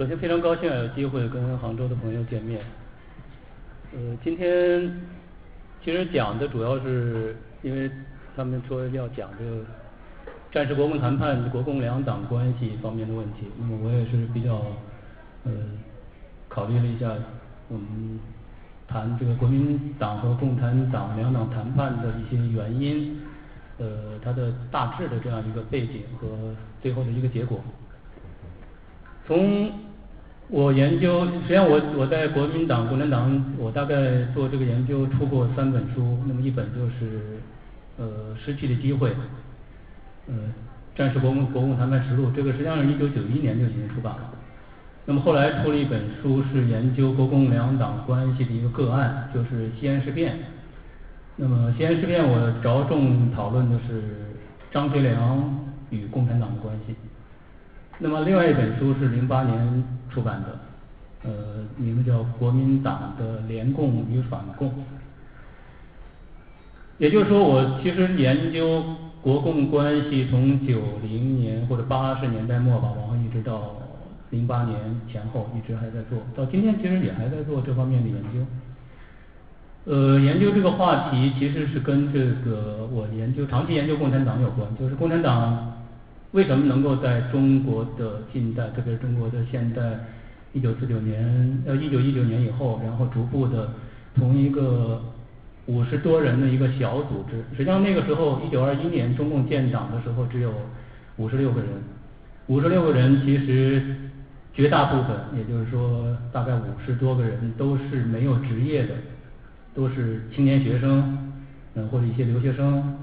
首先非常高兴有机会跟杭州的朋友见面。呃，今天其实讲的主要是因为他们说要讲这个战时国共谈判、国共两党关系方面的问题，那么我也是比较呃考虑了一下，我们谈这个国民党和共产党两党谈判的一些原因，呃，它的大致的这样一个背景和最后的一个结果。从我研究，实际上我我在国民党、共产党，我大概做这个研究出过三本书，那么一本就是呃失去的机会，呃战时国共国共谈判实录，这个实际上是一九九一年就已经出版了。那么后来出了一本书，是研究国共两党关系的一个个案，就是西安事变。那么西安事变我着重讨论的是张学良与共产党的关系。那么另外一本书是零八年出版的，呃，名字叫《国民党的联共与反共》。也就是说，我其实研究国共关系从九零年或者八十年代末吧，然后一直到零八年前后，一直还在做，到今天其实也还在做这方面的研究。呃，研究这个话题其实是跟这个我研究长期研究共产党有关，就是共产党。为什么能够在中国的近代，特别是中国的现代，一九四九年呃一九一九年以后，然后逐步的从一个五十多人的一个小组织，实际上那个时候一九二一年中共建党的时候只有五十六个人，五十六个人其实绝大部分，也就是说大概五十多个人都是没有职业的，都是青年学生，嗯或者一些留学生。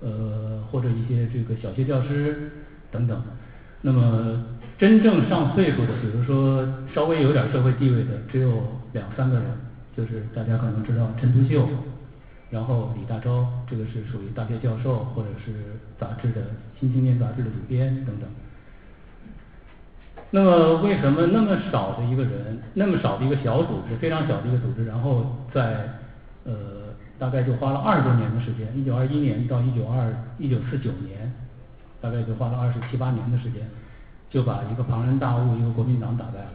呃，或者一些这个小学教师等等，那么真正上岁数的，比如说稍微有点社会地位的，只有两三个人，就是大家可能知道陈独秀，然后李大钊，这个是属于大学教授或者是杂志的《新青年》杂志的主编等等。那么为什么那么少的一个人，那么少的一个小组织，非常小的一个组织，然后在呃。大概就花了二十多年的时间，一九二一年到一九二一九四九年，大概就花了二十七八年的时间，就把一个庞然大物，一个国民党打败了。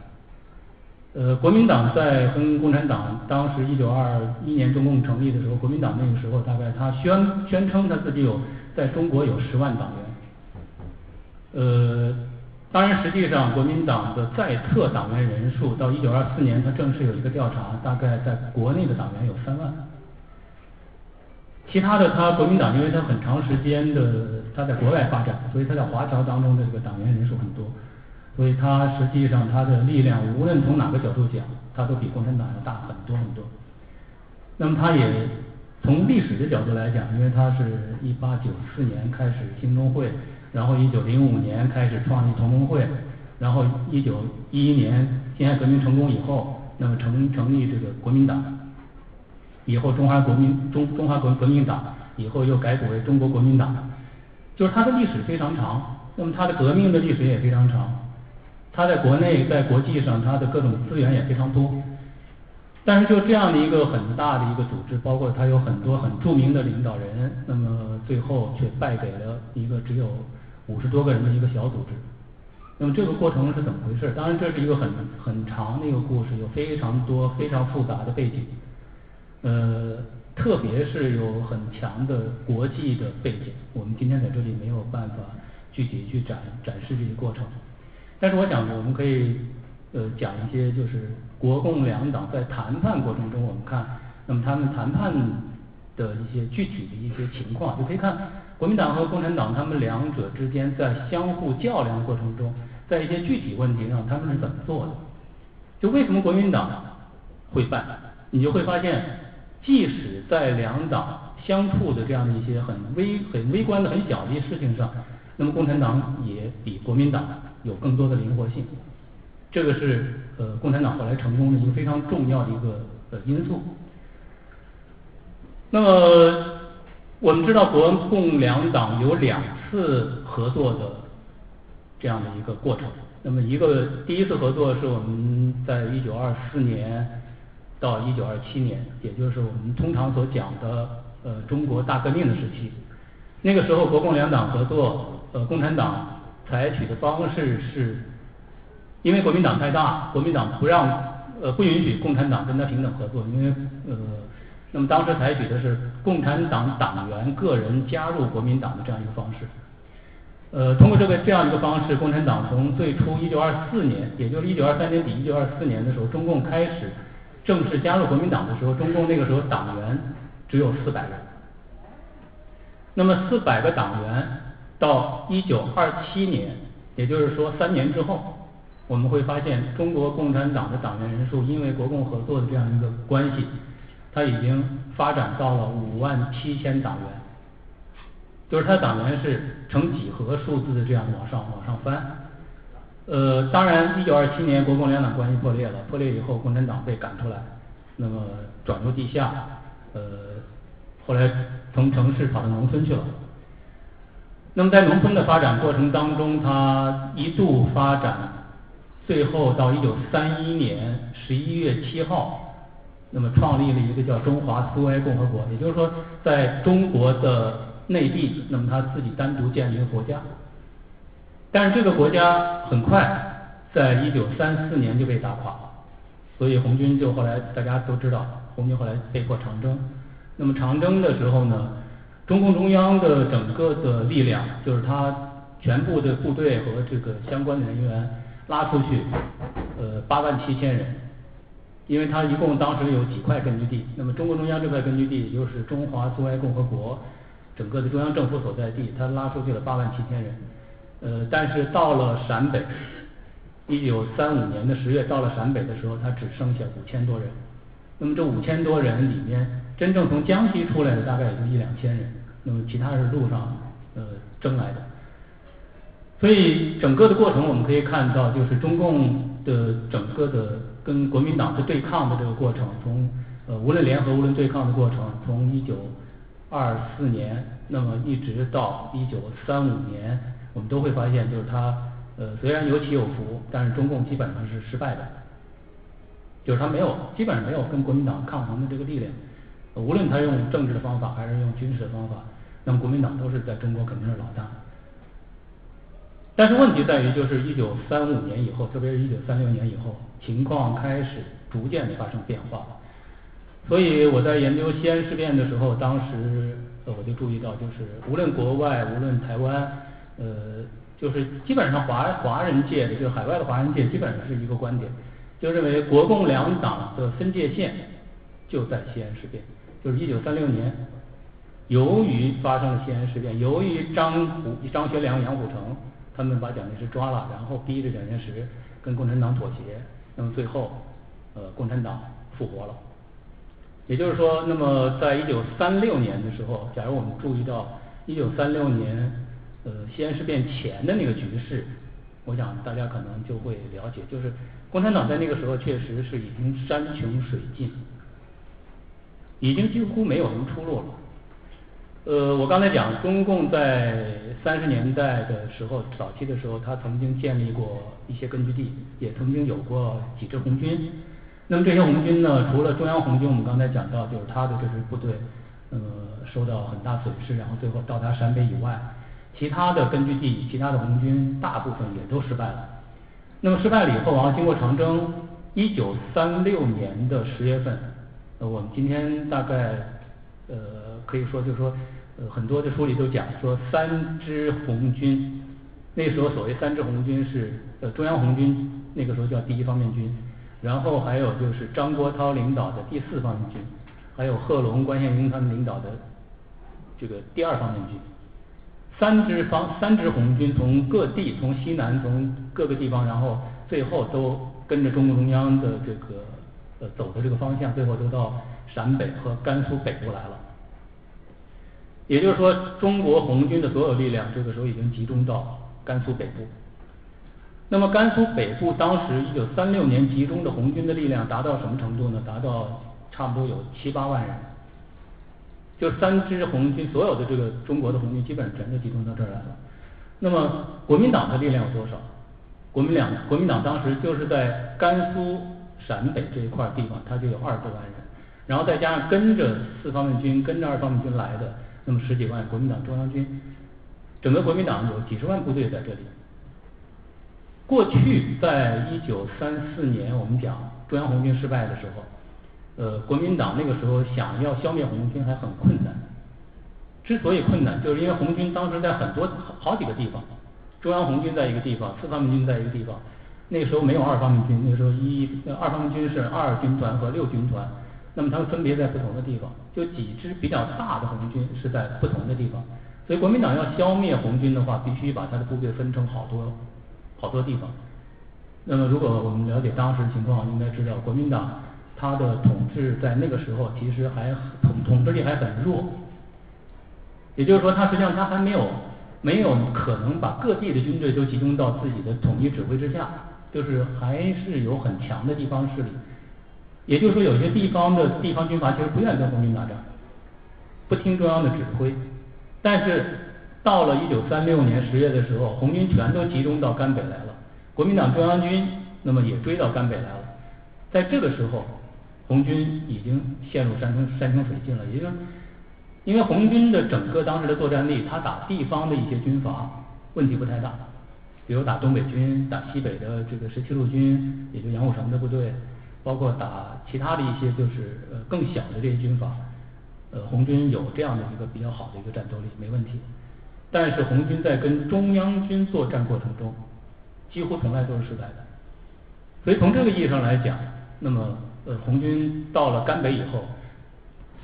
呃，国民党在跟共产党当时一九二一年中共成立的时候，国民党那个时候大概他宣宣称他自己有在中国有十万党员。呃，当然实际上国民党的在册党员人数到一九二四年他正式有一个调查，大概在国内的党员有三万。其他的，他国民党，因为他很长时间的他在国外发展，所以他在华侨当中的这个党员人数很多，所以他实际上他的力量，无论从哪个角度讲，他都比共产党要大很多很多。那么他也从历史的角度来讲，因为他是一八九四年开始兴中会，然后一九零五年开始创立同盟会，然后一九一一年辛亥革命成功以后，那么成成立这个国民党。以后中华国民中中华国革命党以后又改组为中国国民党，就是它的历史非常长，那么它的革命的历史也非常长，它在国内在国际上它的各种资源也非常多，但是就这样的一个很大的一个组织，包括它有很多很著名的领导人，那么最后却败给了一个只有五十多个人的一个小组织，那么这个过程是怎么回事？当然这是一个很很长的一个故事，有非常多非常复杂的背景。呃，特别是有很强的国际的背景，我们今天在这里没有办法具体去展展示这些过程。但是我想，我们可以呃讲一些，就是国共两党在谈判过程中，我们看，那么他们谈判的一些具体的一些情况，就可以看国民党和共产党他们两者之间在相互较量过程中，在一些具体问题上他们是怎么做的。就为什么国民党会败，你就会发现。即使在两党相处的这样的一些很微、很微观的、很小的一些事情上，那么共产党也比国民党有更多的灵活性。这个是呃共产党后来成功的一个非常重要的一个呃因素。那么我们知道国共两党有两次合作的这样的一个过程。那么一个第一次合作是我们在一九二四年。到一九二七年，也就是我们通常所讲的呃中国大革命的时期，那个时候国共两党合作，呃共产党采取的方式是因为国民党太大，国民党不让呃不允许共产党跟他平等合作，因为呃那么当时采取的是共产党党员个人加入国民党的这样一个方式。呃，通过这个这样一个方式，共产党从最初一九二四年，也就是一九二三年底一九二四年的时候，中共开始正式加入国民党的时候，中共那个时候党员只有四百人。那么四百个党员到一九二七年，也就是说三年之后，我们会发现中国共产党的党员人数因为国共合作的这样一个关系，它已经发展到了五万七千党员。就是他党员是呈几何数字的这样往上往上翻，呃，当然，一九二七年国共两党关系破裂了，破裂以后，共产党被赶出来，那么转入地下，呃，后来从城市跑到农村去了。那么在农村的发展过程当中，他一度发展，最后到一九三一年十一月七号，那么创立了一个叫中华苏维埃共和国，也就是说，在中国的。内地，那么他自己单独建立一个国家，但是这个国家很快在一九三四年就被打垮了，所以红军就后来大家都知道，红军后来被迫长征。那么长征的时候呢，中共中央的整个的力量，就是他全部的部队和这个相关的人员拉出去，呃，八万七千人，因为他一共当时有几块根据地，那么中共中央这块根据地就是中华苏维埃共和国。整个的中央政府所在地，他拉出去了八万七千人，呃，但是到了陕北，一九三五年的十月到了陕北的时候，他只剩下五千多人。那么这五千多人里面，真正从江西出来的大概也就一两千人，那么其他是路上呃征来的。所以整个的过程我们可以看到，就是中共的整个的跟国民党的对抗的这个过程，从呃无论联合无论对抗的过程，从一九。二四年，那么一直到一九三五年，我们都会发现，就是他呃虽然有起有伏，但是中共基本上是失败的，就是他没有基本上没有跟国民党抗衡的这个力量，无论他用政治的方法还是用军事的方法，那么国民党都是在中国肯定是老大。但是问题在于，就是一九三五年以后，特别是一九三六年以后，情况开始逐渐发生变化。所以我在研究西安事变的时候，当时我就注意到，就是无论国外，无论台湾，呃，就是基本上华华人界的，就是海外的华人界，基本上是一个观点，就认为国共两党的分界线就在西安事变，就是一九三六年，由于发生了西安事变，由于张虎、张学良、杨虎城他们把蒋介石抓了，然后逼着蒋介石跟共产党妥协，那么最后呃共产党复活了。也就是说，那么在一九三六年的时候，假如我们注意到一九三六年呃西安事变前的那个局势，我想大家可能就会了解，就是共产党在那个时候确实是已经山穷水尽，已经几乎没有什么出路了。呃，我刚才讲，中共在三十年代的时候，早期的时候，他曾经建立过一些根据地，也曾经有过几支红军。那么这些红军呢，除了中央红军，我们刚才讲到，就是他的这支部队，呃，受到很大损失，然后最后到达陕北以外，其他的根据地，其他的红军大部分也都失败了。那么失败了以后，然后经过长征，一九三六年的十月份，呃，我们今天大概呃可以说就是说，呃，很多的书里都讲说三支红军，那时候所谓三支红军是呃中央红军，那个时候叫第一方面军。然后还有就是张国焘领导的第四方面军，还有贺龙、关宪英他们领导的这个第二方面军，三支方三支红军从各地从西南从各个地方，然后最后都跟着中共中央的这个呃走的这个方向，最后都到陕北和甘肃北部来了。也就是说，中国红军的所有力量这个时候已经集中到甘肃北部。那么甘肃北部当时一九三六年集中的红军的力量达到什么程度呢？达到差不多有七八万人，就三支红军所有的这个中国的红军基本上全都集中到这儿来了。那么国民党的力量有多少？国民党国民党当时就是在甘肃陕北这一块地方，它就有二十多万人，然后再加上跟着四方面军、跟着二方面军来的那么十几万国民党中央军，整个国民党有几十万部队在这里。过去在一九三四年，我们讲中央红军失败的时候，呃，国民党那个时候想要消灭红军还很困难。之所以困难，就是因为红军当时在很多好几个地方，中央红军在一个地方，四方面军在一个地方。那个时候没有二方面军，那个时候一二方面军是二军团和六军团，那么他们分别在不同的地方，就几支比较大的红军是在不同的地方。所以国民党要消灭红军的话，必须把他的部队分成好多好多地方。那么如果我们了解当时情况，应该知道国民党他的统治在那个时候其实还统统治力还很弱，也就是说，他实际上他还没有没有可能把各地的军队都集中到自己的统一指挥之下，就是还是有很强的地方势力。也就是说，有些地方的地方军阀其实不愿意跟红军打仗，不听中央的指挥。但是到了一九三六年十月的时候，红军全都集中到甘北来了，国民党中央军那么也追到甘北来了。在这个时候，红军已经陷入山穷山穷水尽了。也就是因为红军的整个当时的作战力，他打地方的一些军阀问题不太大，比如打东北军、打西北的这个十七路军，也就杨虎城的部队，包括打其他的一些就是呃更小的这些军阀。呃，红军有这样的一个比较好的一个战斗力，没问题。但是红军在跟中央军作战过程中，几乎从来都是失败的。所以从这个意义上来讲，那么呃，红军到了甘北以后，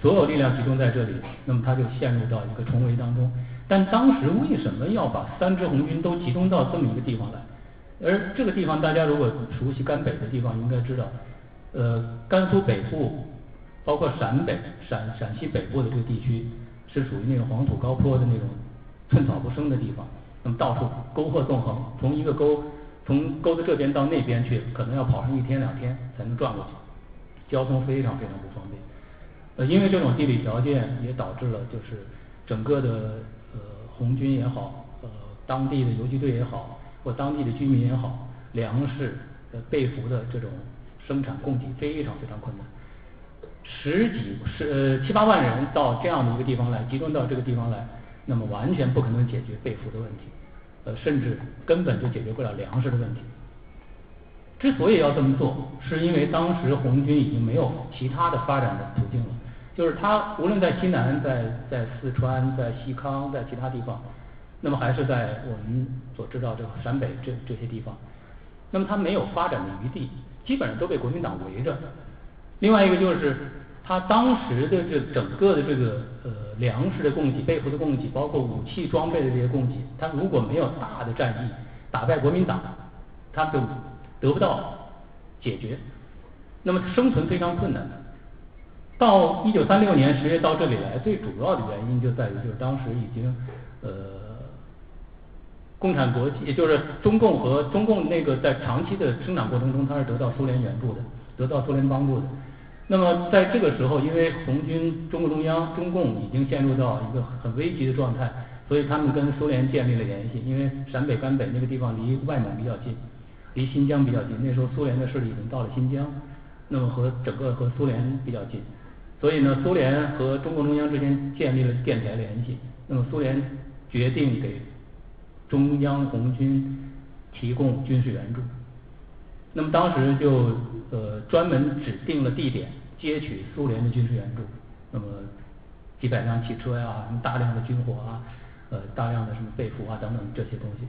所有力量集中在这里，那么他就陷入到一个重围当中。但当时为什么要把三支红军都集中到这么一个地方来？而这个地方大家如果熟悉甘北的地方，应该知道，呃，甘肃北部。包括陕北、陕陕西北部的这个地区，是属于那种黄土高坡的那种寸草不生的地方。那么到处沟壑纵横，从一个沟从沟的这边到那边去，可能要跑上一天两天才能转过去，交通非常非常不方便。呃，因为这种地理条件，也导致了就是整个的呃红军也好，呃当地的游击队也好，或当地的居民也好，粮食呃被俘的这种生产供给非常非常困难。十几十呃七八万人到这样的一个地方来，集中到这个地方来，那么完全不可能解决被俘的问题，呃，甚至根本就解决不了粮食的问题。之所以要这么做，是因为当时红军已经没有其他的发展的途径了，就是他无论在西南，在在四川，在西康，在其他地方，那么还是在我们所知道这陕北这这些地方，那么他没有发展的余地，基本上都被国民党围着。另外一个就是，他当时的这整个的这个呃粮食的供给、背后的供给，包括武器装备的这些供给，他如果没有大的战役打败国民党，他就得不到解决，那么生存非常困难的。到一九三六年十月到这里来，最主要的原因就在于，就是当时已经呃共产国际，也就是中共和中共那个在长期的生产过程中，它是得到苏联援助的，得到苏联帮助的。那么在这个时候，因为红军、中共中央、中共已经陷入到一个很危急的状态，所以他们跟苏联建立了联系。因为陕北、甘北那个地方离外蒙比较近，离新疆比较近。那时候苏联的势力已经到了新疆，那么和整个和苏联比较近，所以呢，苏联和中共中央之间建立了电台联系。那么苏联决定给中央红军提供军事援助。那么当时就呃专门指定了地点。接取苏联的军事援助，那么几百辆汽车呀，什么大量的军火啊，呃，大量的什么被俘啊等等这些东西，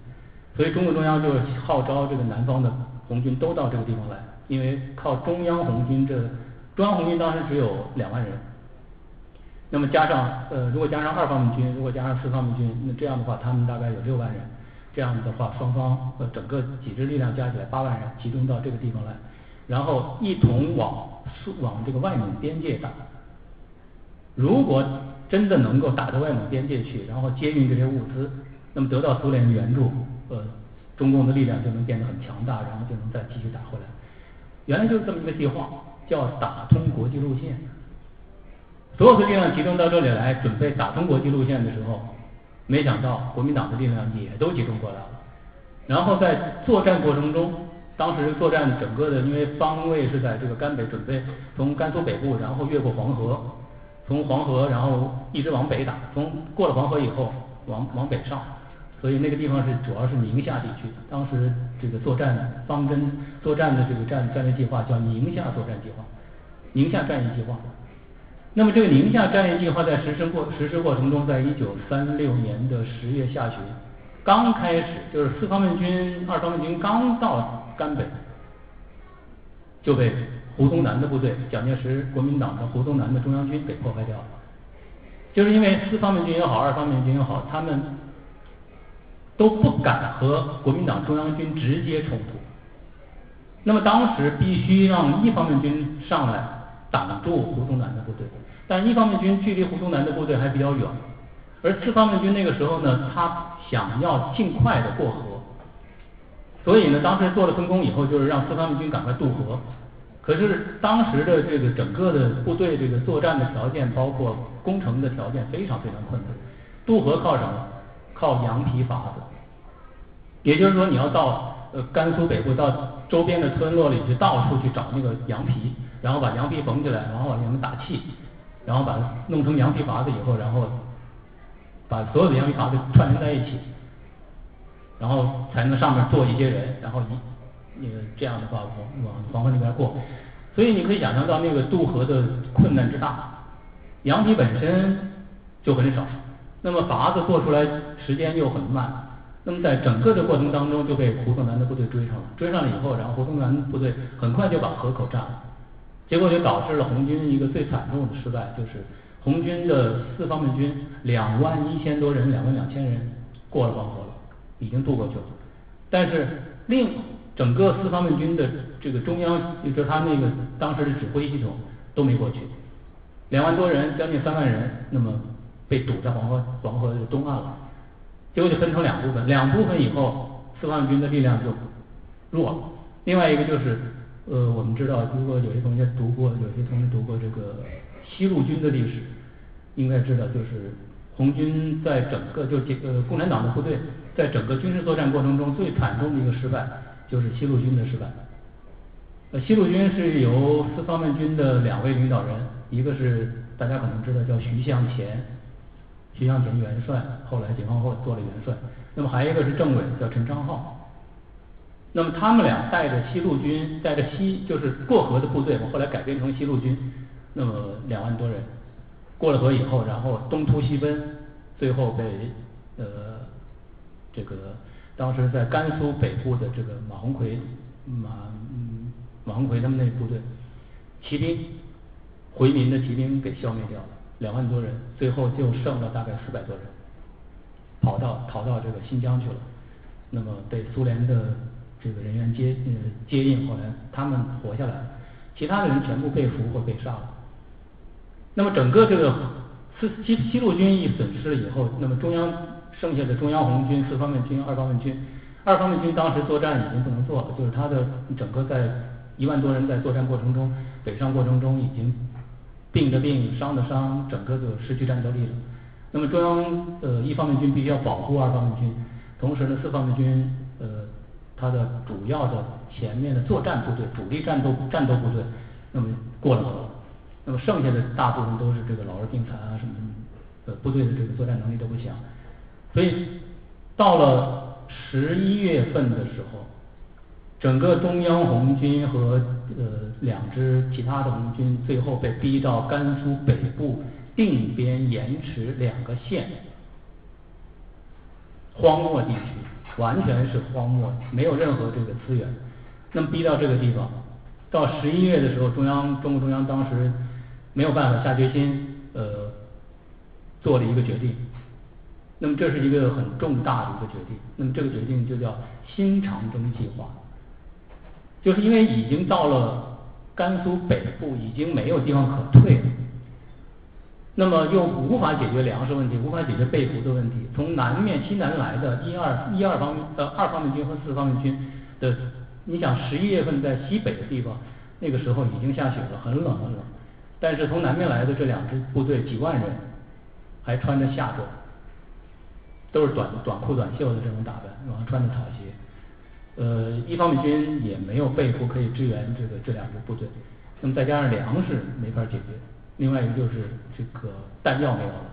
所以中共中央就号召这个南方的红军都到这个地方来，因为靠中央红军这中央红军当时只有两万人，那么加上呃如果加上二方面军，如果加上四方面军，那这样的话他们大概有六万人，这样的话双方呃整个几支力量加起来八万人集中到这个地方来，然后一同往。往这个外蒙边界打，如果真的能够打到外蒙边界去，然后接运这些物资，那么得到苏联的援助，呃，中共的力量就能变得很强大，然后就能再继续打回来。原来就是这么一个计划，叫打通国际路线。所有的力量集中到这里来，准备打通国际路线的时候，没想到国民党的力量也都集中过来了。然后在作战过程中。当时作战整个的，因为方位是在这个甘北，准备从甘肃北部，然后越过黄河，从黄河然后一直往北打，从过了黄河以后往往北上，所以那个地方是主要是宁夏地区。当时这个作战方针、作战的这个战战略计划叫宁夏作战计划，宁夏战役计划。那么这个宁夏战役计划在实施过实施过程中，在一九三六年的十月下旬，刚开始就是四方面军、二方面军刚到甘北，就被胡宗南的部队、蒋介石国民党的胡宗南的中央军给破坏掉了。就是因为四方面军也好，二方面军也好，他们都不敢和国民党中央军直接冲突。那么当时必须让一方面军上来挡住胡宗南的部队，但一方面军距离胡宗南的部队还比较远，而四方面军那个时候呢，他想要尽快的过河，所以呢，当时做了分工以后，就是让四方面军赶快渡河。可是当时的这个整个的部队这个作战的条件，包括攻城的条件非常非常困难。渡河靠什么？靠羊皮筏子。也就是说，你要到呃甘肃北部到周边的村落里去，到处去找那个羊皮，然后把羊皮缝起来，然后往里面打气，然后把它弄成羊皮筏子以后，然后把所有的羊皮筏子串联在一起，然后才能上面坐一些人，然后一。那个这样的话，往往黄河那边过，所以你可以想象到那个渡河的困难之大。羊皮本身就很少，那么筏子做出来时间又很慢，那么在整个的过程当中就被胡宗南的部队追上了。追上了以后，然后胡宗南部队很快就把河口占了，结果就导致了红军一个最惨重的失败，就是红军的四方面军两万一千多人，两万两千人过了黄河了，已经渡过去了，但是另。整个四方面军的这个中央，也就是他那个当时的指挥系统都没过去，两万多人，将近三万人，那么被堵在黄河黄河的东岸了。结果就分成两部分，两部分以后，四方面军的力量就弱了。另外一个就是，呃，我们知道，如果有些同学读过，有些同学读过这个西路军的历史，应该知道，就是红军在整个就这呃共产党的部队在整个军事作战过程中最惨重的一个失败。就是西路军的失败。呃，西路军是由四方面军的两位领导人，一个是大家可能知道叫徐向前，徐向前元帅，后来解放后做了元帅。那么还有一个是政委叫陈昌浩。那么他们俩带着西路军，带着西就是过河的部队，我后来改编成西路军。那么两万多人过了河以后，然后东突西奔，最后被呃这个。当时在甘肃北部的这个马鸿逵，马嗯马鸿逵他们那部队骑兵回民的骑兵给消灭掉了，两万多人，最后就剩了大概四百多人，跑到逃到这个新疆去了，那么被苏联的这个人员接呃接应，后来他们活下来了，其他的人全部被俘或被杀了。那么整个这个四西西路军一损失了以后，那么中央。剩下的中央红军、四方面军、二方面军，二方面军当时作战已经不能做了，就是他的整个在一万多人在作战过程中，北上过程中已经病的病、伤的伤，整个就失去战斗力了。那么中央呃一方面军必须要保护二方面军，同时呢四方面军呃他的主要的前面的作战部队、主力战斗战斗部队，那么过了河，那么剩下的大部分都是这个老弱病残啊什么呃部队的这个作战能力都不强。所以到了十一月份的时候，整个中央红军和呃两支其他的红军，最后被逼到甘肃北部定边盐池两个县荒漠地区，完全是荒漠，没有任何这个资源。那么逼到这个地方，到十一月的时候，中央中共中央当时没有办法下决心，呃，做了一个决定。那么这是一个很重大的一个决定，那么这个决定就叫新长征计划，就是因为已经到了甘肃北部，已经没有地方可退了，那么又无法解决粮食问题，无法解决被俘的问题，从南面西南来的一二一二方面呃二方面军和四方面军的，你想十一月份在西北的地方，那个时候已经下雪了，很冷很冷，但是从南面来的这两支部队几万人，还穿着夏装。都是短短裤短袖的这种打扮，然后穿着草鞋，呃，一方面军也没有被俘可以支援这个这两支部队，那么再加上粮食没法解决，另外一个就是这个弹药没有了，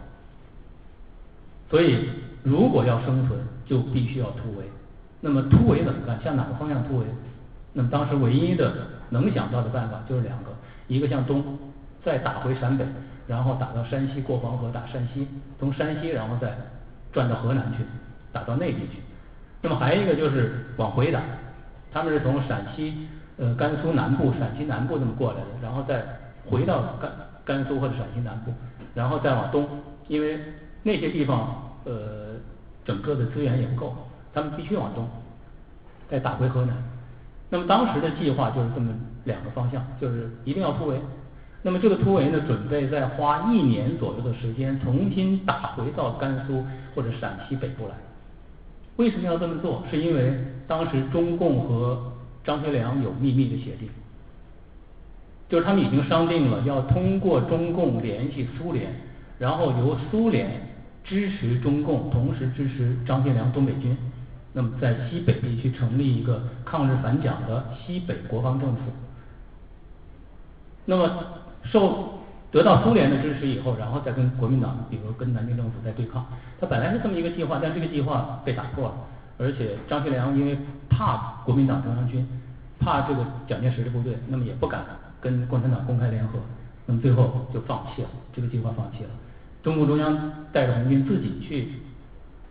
所以如果要生存，就必须要突围。那么突围怎么办？向哪个方向突围？那么当时唯一的能想到的办法就是两个，一个向东，再打回陕北，然后打到山西过黄河打山西，从山西然后再转到河南去，打到内地去。那么还有一个就是往回打，他们是从陕西呃甘肃南部、陕西南部这么过来的，然后再回到甘甘肃或者陕西南部，然后再往东，因为那些地方呃整个的资源也不够。他们必须往东，再打回河南。那么当时的计划就是这么两个方向，就是一定要突围。那么这个突围呢，准备再花一年左右的时间，重新打回到甘肃或者陕西北部来。为什么要这么做？是因为当时中共和张学良有秘密的协定，就是他们已经商定了要通过中共联系苏联，然后由苏联支持中共，同时支持张学良东北军。那么在西北地区成立一个抗日反蒋的西北国防政府。那么受得到苏联的支持以后，然后再跟国民党，比如跟南京政府在对抗。他本来是这么一个计划，但这个计划被打破了。而且张学良因为怕国民党中央军，怕这个蒋介石的部队，那么也不敢跟共产党公开联合。那么最后就放弃了这个计划，放弃了。中共中央带着红军自己去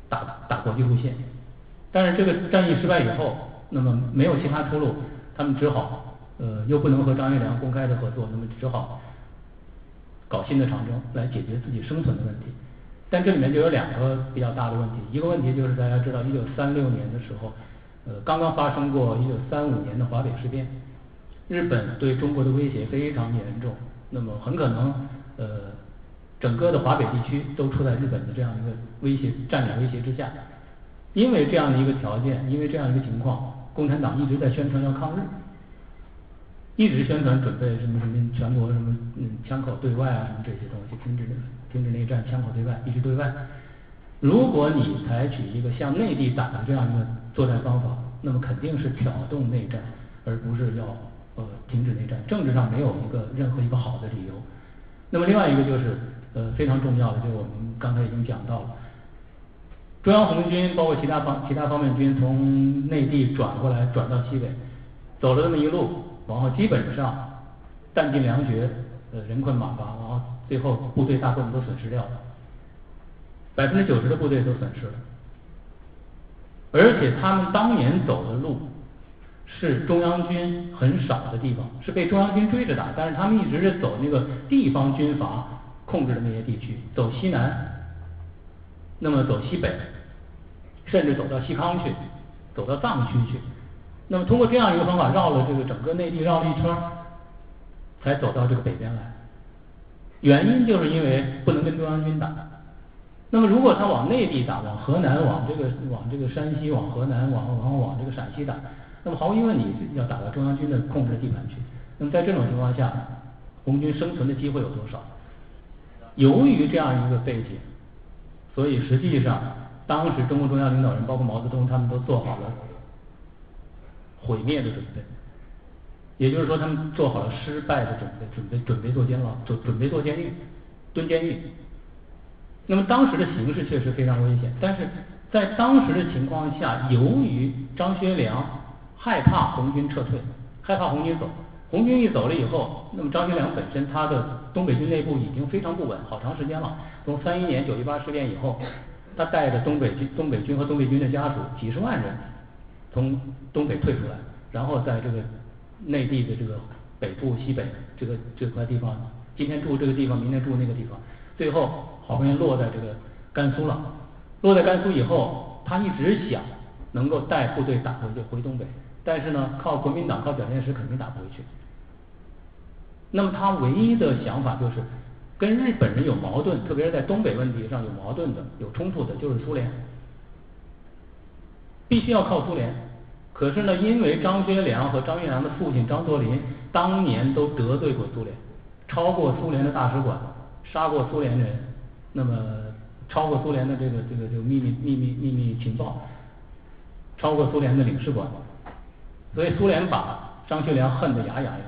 打打国际路线。但是这个战役失败以后，那么没有其他出路，他们只好呃又不能和张学良公开的合作，那么只好搞新的长征来解决自己生存的问题。但这里面就有两个比较大的问题，一个问题就是大家知道，一九三六年的时候，呃刚刚发生过一九三五年的华北事变，日本对中国的威胁非常严重，那么很可能呃整个的华北地区都处在日本的这样一个威胁战略威胁之下。因为这样的一个条件，因为这样一个情况，共产党一直在宣传要抗日，一直宣传准备什么什么全国什么嗯枪口对外啊什么这些东西，停止停止内战，枪口对外，一直对外。如果你采取一个向内地打的这样一个作战方法，那么肯定是挑动内战，而不是要呃停止内战。政治上没有一个任何一个好的理由。那么另外一个就是呃非常重要的，就是我们刚才已经讲到了。中央红军包括其他方其他方面军从内地转过来转到西北，走了这么一路，然后基本上弹尽粮绝，呃人困马乏，然后最后部队大部分都损失掉了，百分之九十的部队都损失了，而且他们当年走的路是中央军很少的地方，是被中央军追着打，但是他们一直是走那个地方军阀控制的那些地区，走西南，那么走西北。甚至走到西康去，走到藏区去，那么通过这样一个方法绕了这个整个内地绕了一圈，才走到这个北边来。原因就是因为不能跟中央军打。那么如果他往内地打，往河南、往这个、往这个山西、往河南、往往往这个陕西打，那么毫无疑问你要打到中央军的控制地盘去。那么在这种情况下，红军生存的机会有多少？由于这样一个背景，所以实际上。当时中共中央领导人，包括毛泽东，他们都做好了毁灭的准备，也就是说，他们做好了失败的准备，准备准备做监牢，准准备做监狱，蹲监狱。那么当时的形势确实非常危险，但是在当时的情况下，由于张学良害怕红军撤退，害怕红军走，红军一走了以后，那么张学良本身他的东北军内部已经非常不稳，好长时间了，从三一年九一八事变以后。他带着东北军、东北军和东北军的家属几十万人从东北退出来，然后在这个内地的这个北部、西北这个这块地方，今天住这个地方，明天住那个地方，最后好不容易落在这个甘肃了。落在甘肃以后，他一直想能够带部队打回去回东北，但是呢，靠国民党、靠蒋介石肯定打不回去。那么他唯一的想法就是。跟日本人有矛盾，特别是在东北问题上有矛盾的、有冲突的，就是苏联，必须要靠苏联。可是呢，因为张学良和张学良的父亲张作霖当年都得罪过苏联，超过苏联的大使馆，杀过苏联人，那么超过苏联的这个这个这个秘密秘密秘密情报，超过苏联的领事馆，所以苏联把张学良恨得牙痒痒。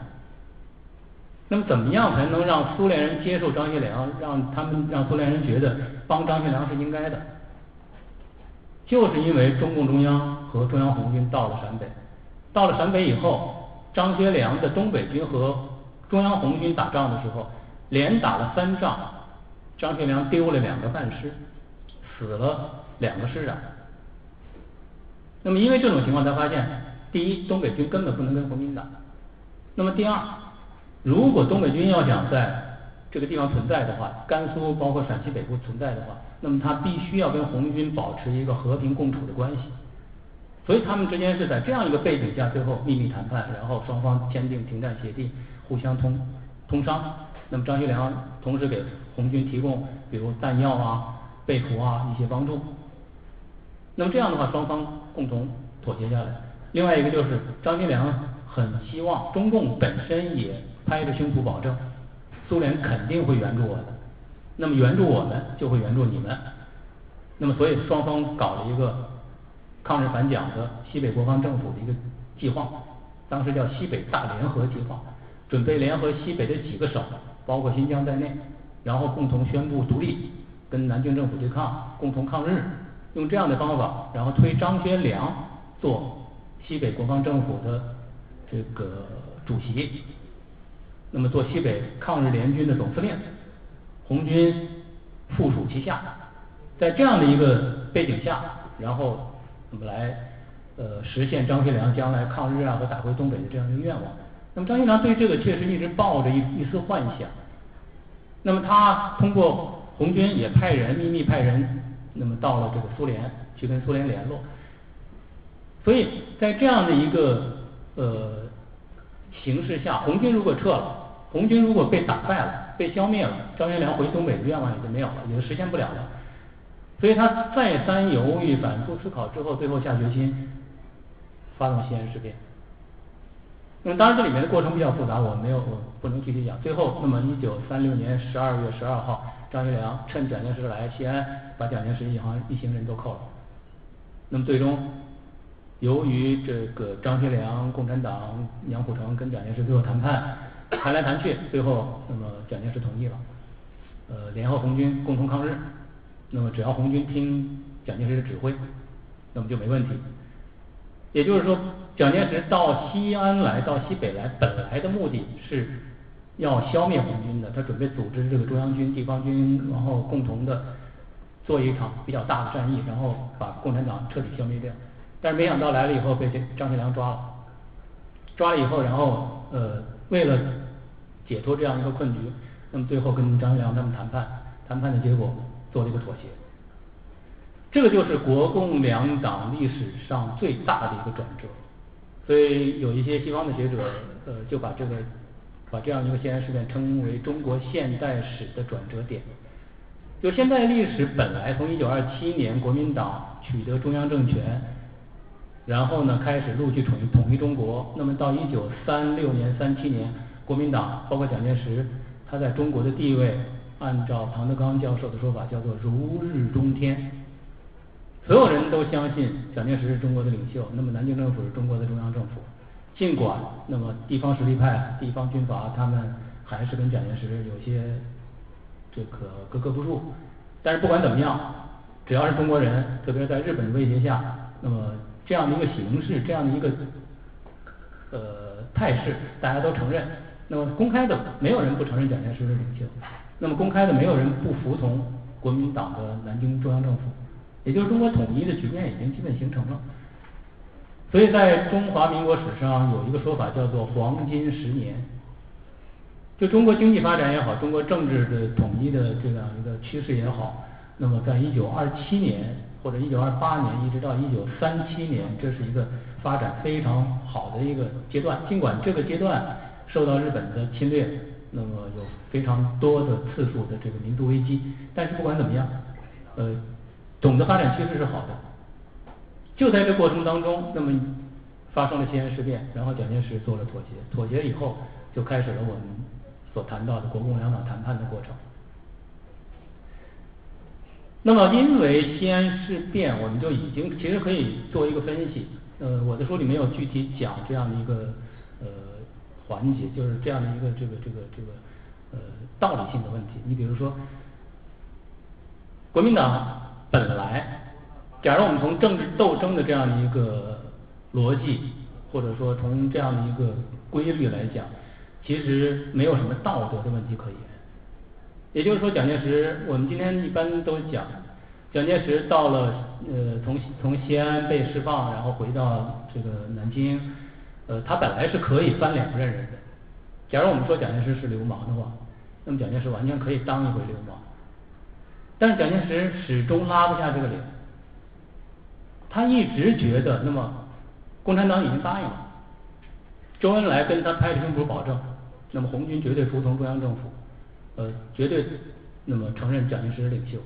那么怎么样才能让苏联人接受张学良，让他们让苏联人觉得帮张学良是应该的？就是因为中共中央和中央红军到了陕北，到了陕北以后，张学良的东北军和中央红军打仗的时候，连打了三仗，张学良丢了两个半师，死了两个师长。那么因为这种情况，他发现，第一，东北军根本不能跟红军打；那么第二，如果东北军要想在这个地方存在的话，甘肃包括陕西北部存在的话，那么他必须要跟红军保持一个和平共处的关系。所以他们之间是在这样一个背景下，最后秘密谈判，然后双方签订停战协定，互相通通商。那么张学良同时给红军提供比如弹药啊、被服啊一些帮助。那么这样的话，双方共同妥协下来。另外一个就是张学良很希望中共本身也拍着胸脯保证，苏联肯定会援助我的。那么援助我们，就会援助你们。那么所以双方搞了一个抗日反蒋的西北国防政府的一个计划，当时叫西北大联合计划，准备联合西北的几个省，包括新疆在内，然后共同宣布独立，跟南京政府对抗，共同抗日。用这样的方法，然后推张学良做西北国防政府的这个主席，那么做西北抗日联军的总司令，红军附属其下，在这样的一个背景下，然后那么来呃实现张学良将来抗日啊和打回东北的这样一个愿望。那么张学良对这个确实一直抱着一一丝幻想。那么他通过红军也派人秘密派人。那么到了这个苏联去跟苏联联络，所以在这样的一个呃形势下，红军如果撤了，红军如果被打败了、被消灭了，张学良回东北的愿望也就没有了，也就实现不了了。所以他再三犹豫、反复思考之后，最后下决心发动西安事变。那么当然这里面的过程比较复杂，我没有我不能具体讲。最后，那么一九三六年十二月十二号。张学良趁蒋介石来西安，把蒋介石一行一行人都扣了。那么最终，由于这个张学良、共产党、杨虎城跟蒋介石最后谈判，谈来谈去，最后那么蒋介石同意了，呃，联合红军共同抗日。那么只要红军听蒋介石的指挥，那么就没问题。也就是说，蒋介石到西安来到西北来，本来的目的是。要消灭红军的，他准备组织这个中央军、地方军，然后共同的做一场比较大的战役，然后把共产党彻底消灭掉。但是没想到来了以后被这张学良抓了，抓了以后，然后呃为了解脱这样一个困局，那么最后跟张学良他们谈判，谈判的结果做了一个妥协。这个就是国共两党历史上最大的一个转折。所以有一些西方的学者呃就把这个。把这样一个西安事变称为中国现代史的转折点。就现代历史本来从一九二七年国民党取得中央政权，然后呢开始陆续统一统一中国，那么到一九三六年、三七年，国民党包括蒋介石，他在中国的地位，按照庞德刚教授的说法叫做如日中天，所有人都相信蒋介石是中国的领袖，那么南京政府是中国的中央政府。尽管那么地方实力派、地方军阀他们还是跟蒋介石有些这个格格不入，但是不管怎么样，只要是中国人，特别是在日本的威胁下，那么这样的一个形式、这样的一个呃态势，大家都承认。那么公开的没有人不承认蒋介石是领袖，那么公开的没有人不服从国民党的南京中央政府，也就是中国统一的局面已经基本形成了。所以在中华民国史上有一个说法叫做“黄金十年”，就中国经济发展也好，中国政治的统一的这样一个趋势也好，那么在一九二七年或者一九二八年一直到一九三七年，这是一个发展非常好的一个阶段。尽管这个阶段受到日本的侵略，那么有非常多的次数的这个民族危机，但是不管怎么样，呃，总的发展趋势是好的。就在这过程当中，那么发生了西安事变，然后蒋介石做了妥协，妥协以后就开始了我们所谈到的国共两党谈判的过程。那么因为西安事变，我们就已经其实可以做一个分析。呃，我的书里没有具体讲这样的一个呃环节，就是这样的一个这个这个这个呃道理性的问题。你比如说，国民党本来。假如我们从政治斗争的这样的一个逻辑，或者说从这样的一个规律来讲，其实没有什么道德的问题可言。也就是说，蒋介石，我们今天一般都讲，蒋介石到了呃从从西安被释放，然后回到这个南京，呃，他本来是可以翻脸不认人的。假如我们说蒋介石是流氓的话，那么蒋介石完全可以当一回流氓。但是蒋介石始终拉不下这个脸。他一直觉得，那么共产党已经答应了，周恩来跟他拍着胸脯保证，那么红军绝对服从中央政府，呃，绝对那么承认蒋介石是领袖。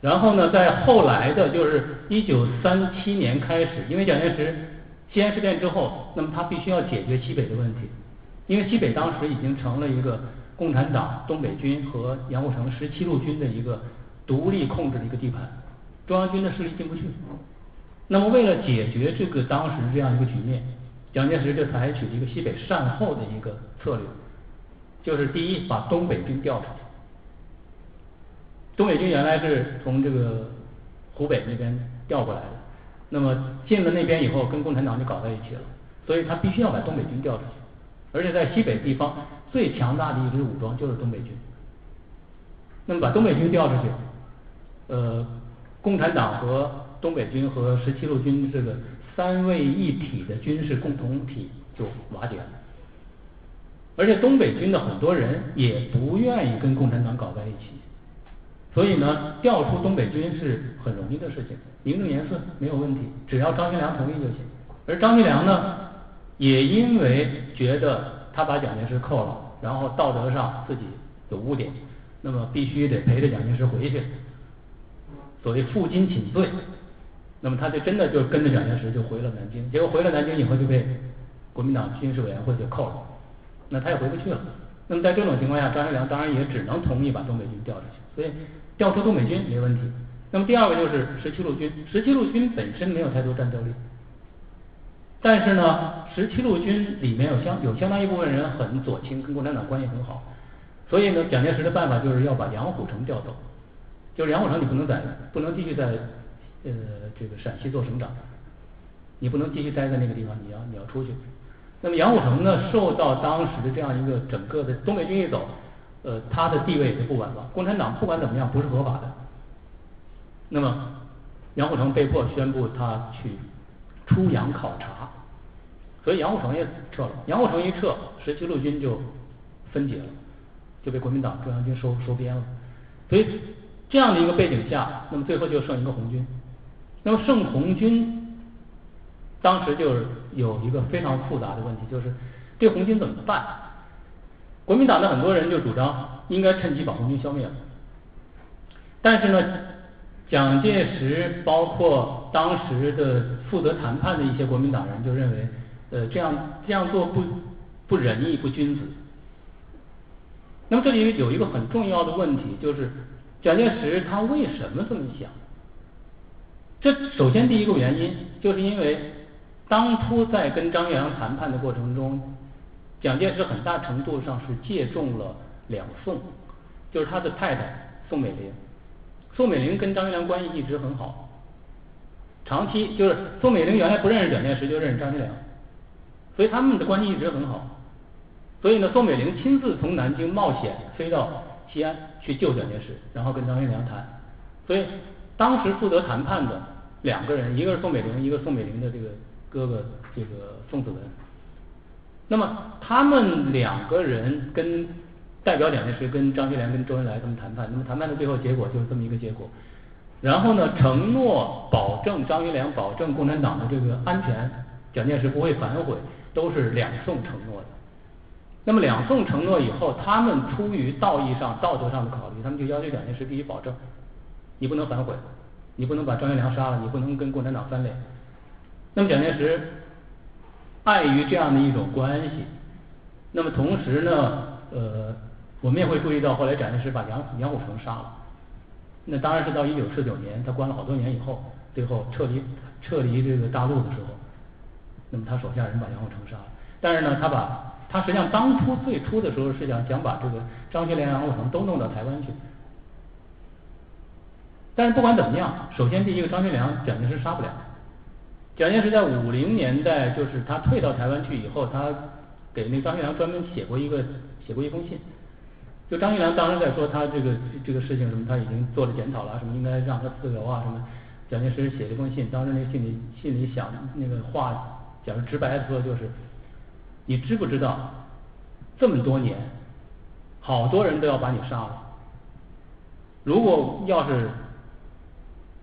然后呢，在后来的，就是一九三七年开始，因为蒋介石西安事变之后，那么他必须要解决西北的问题，因为西北当时已经成了一个共产党东北军和杨虎城十七路军的一个独立控制的一个地盘。中央军的势力进不去，那么为了解决这个当时这样一个局面，蒋介石就采取了一个西北善后的一个策略，就是第一把东北军调出去。东北军原来是从这个湖北那边调过来的，那么进了那边以后跟共产党就搞在一起了，所以他必须要把东北军调出去，而且在西北地方最强大的一支武装就是东北军。那么把东北军调出去，呃。共产党和东北军和十七路军这个三位一体的军事共同体就瓦解了，而且东北军的很多人也不愿意跟共产党搞在一起，所以呢，调出东北军是很容易的事情，名正言顺没有问题，只要张学良同意就行。而张学良呢，也因为觉得他把蒋介石扣了，然后道德上自己有污点，那么必须得陪着蒋介石回去。所谓负荆请罪，那么他就真的就跟着蒋介石就回了南京，结果回了南京以后就被国民党军事委员会就扣了，那他也回不去了。那么在这种情况下，张学良当然也只能同意把东北军调出去，所以调出东北军没问题。那么第二个就是十七路军，十七路军本身没有太多战斗力，但是呢，十七路军里面有相有相当一部分人很左倾，跟共产党关系很好，所以呢，蒋介石的办法就是要把杨虎城调走。就是杨虎城，你不能在，不能继续在呃这个陕西做省长，你不能继续待在那个地方，你要你要出去。那么杨虎城呢，受到当时的这样一个整个的东北军一走，呃，他的地位就不稳了。共产党不管怎么样不是合法的，那么杨虎城被迫宣布他去出洋考察，所以杨虎城也撤了。杨虎城一撤，十七路军就分解了，就被国民党中央军收收编了，所以。这样的一个背景下，那么最后就剩一个红军。那么剩红军，当时就是有一个非常复杂的问题，就是这红军怎么办？国民党的很多人就主张应该趁机把红军消灭了。但是呢，蒋介石包括当时的负责谈判的一些国民党人就认为，呃，这样这样做不不仁义不君子。那么这里有一个很重要的问题，就是。蒋介石他为什么这么想？这首先第一个原因，就是因为当初在跟张学良谈判的过程中，蒋介石很大程度上是借重了两宋，就是他的太太宋美龄。宋美龄跟张学良关系一直很好，长期就是宋美龄原来不认识蒋介石，就认识张学良，所以他们的关系一直很好。所以呢，宋美龄亲自从南京冒险飞到。西安去救蒋介石，然后跟张学良谈，所以当时负责谈判的两个人，一个是宋美龄，一个宋美龄的这个哥哥这个宋子文。那么他们两个人跟代表蒋介石跟张学良跟周恩来他们谈判，那么谈判的最后结果就是这么一个结果。然后呢，承诺保证张学良保证共产党的这个安全，蒋介石不会反悔，都是两宋承诺的。那么两宋承诺以后，他们出于道义上、道德上的考虑，他们就要求蒋介石必须保证，你不能反悔，你不能把张学良杀了，你不能跟共产党翻脸。那么蒋介石碍于这样的一种关系，那么同时呢，呃，我们也会注意到，后来蒋介石把杨杨虎城杀了。那当然是到一九四九年，他关了好多年以后，最后撤离撤离这个大陆的时候，那么他手下人把杨虎城杀了。但是呢，他把他实际上当初最初的时候是想想把这个张学良、杨虎城都弄到台湾去，但是不管怎么样，首先第一个，张学良蒋介石杀不了。蒋介石在五零年代，就是他退到台湾去以后，他给那张学良专门写过一个写过一封信。就张学良当时在说他这个这个事情什么，他已经做了检讨了，什么应该让他自由啊什么。蒋介石写了一封信，当时那个信里信里想那个话，讲的直白的说就是，你知不知道这么多年，好多人都要把你杀了。如果要是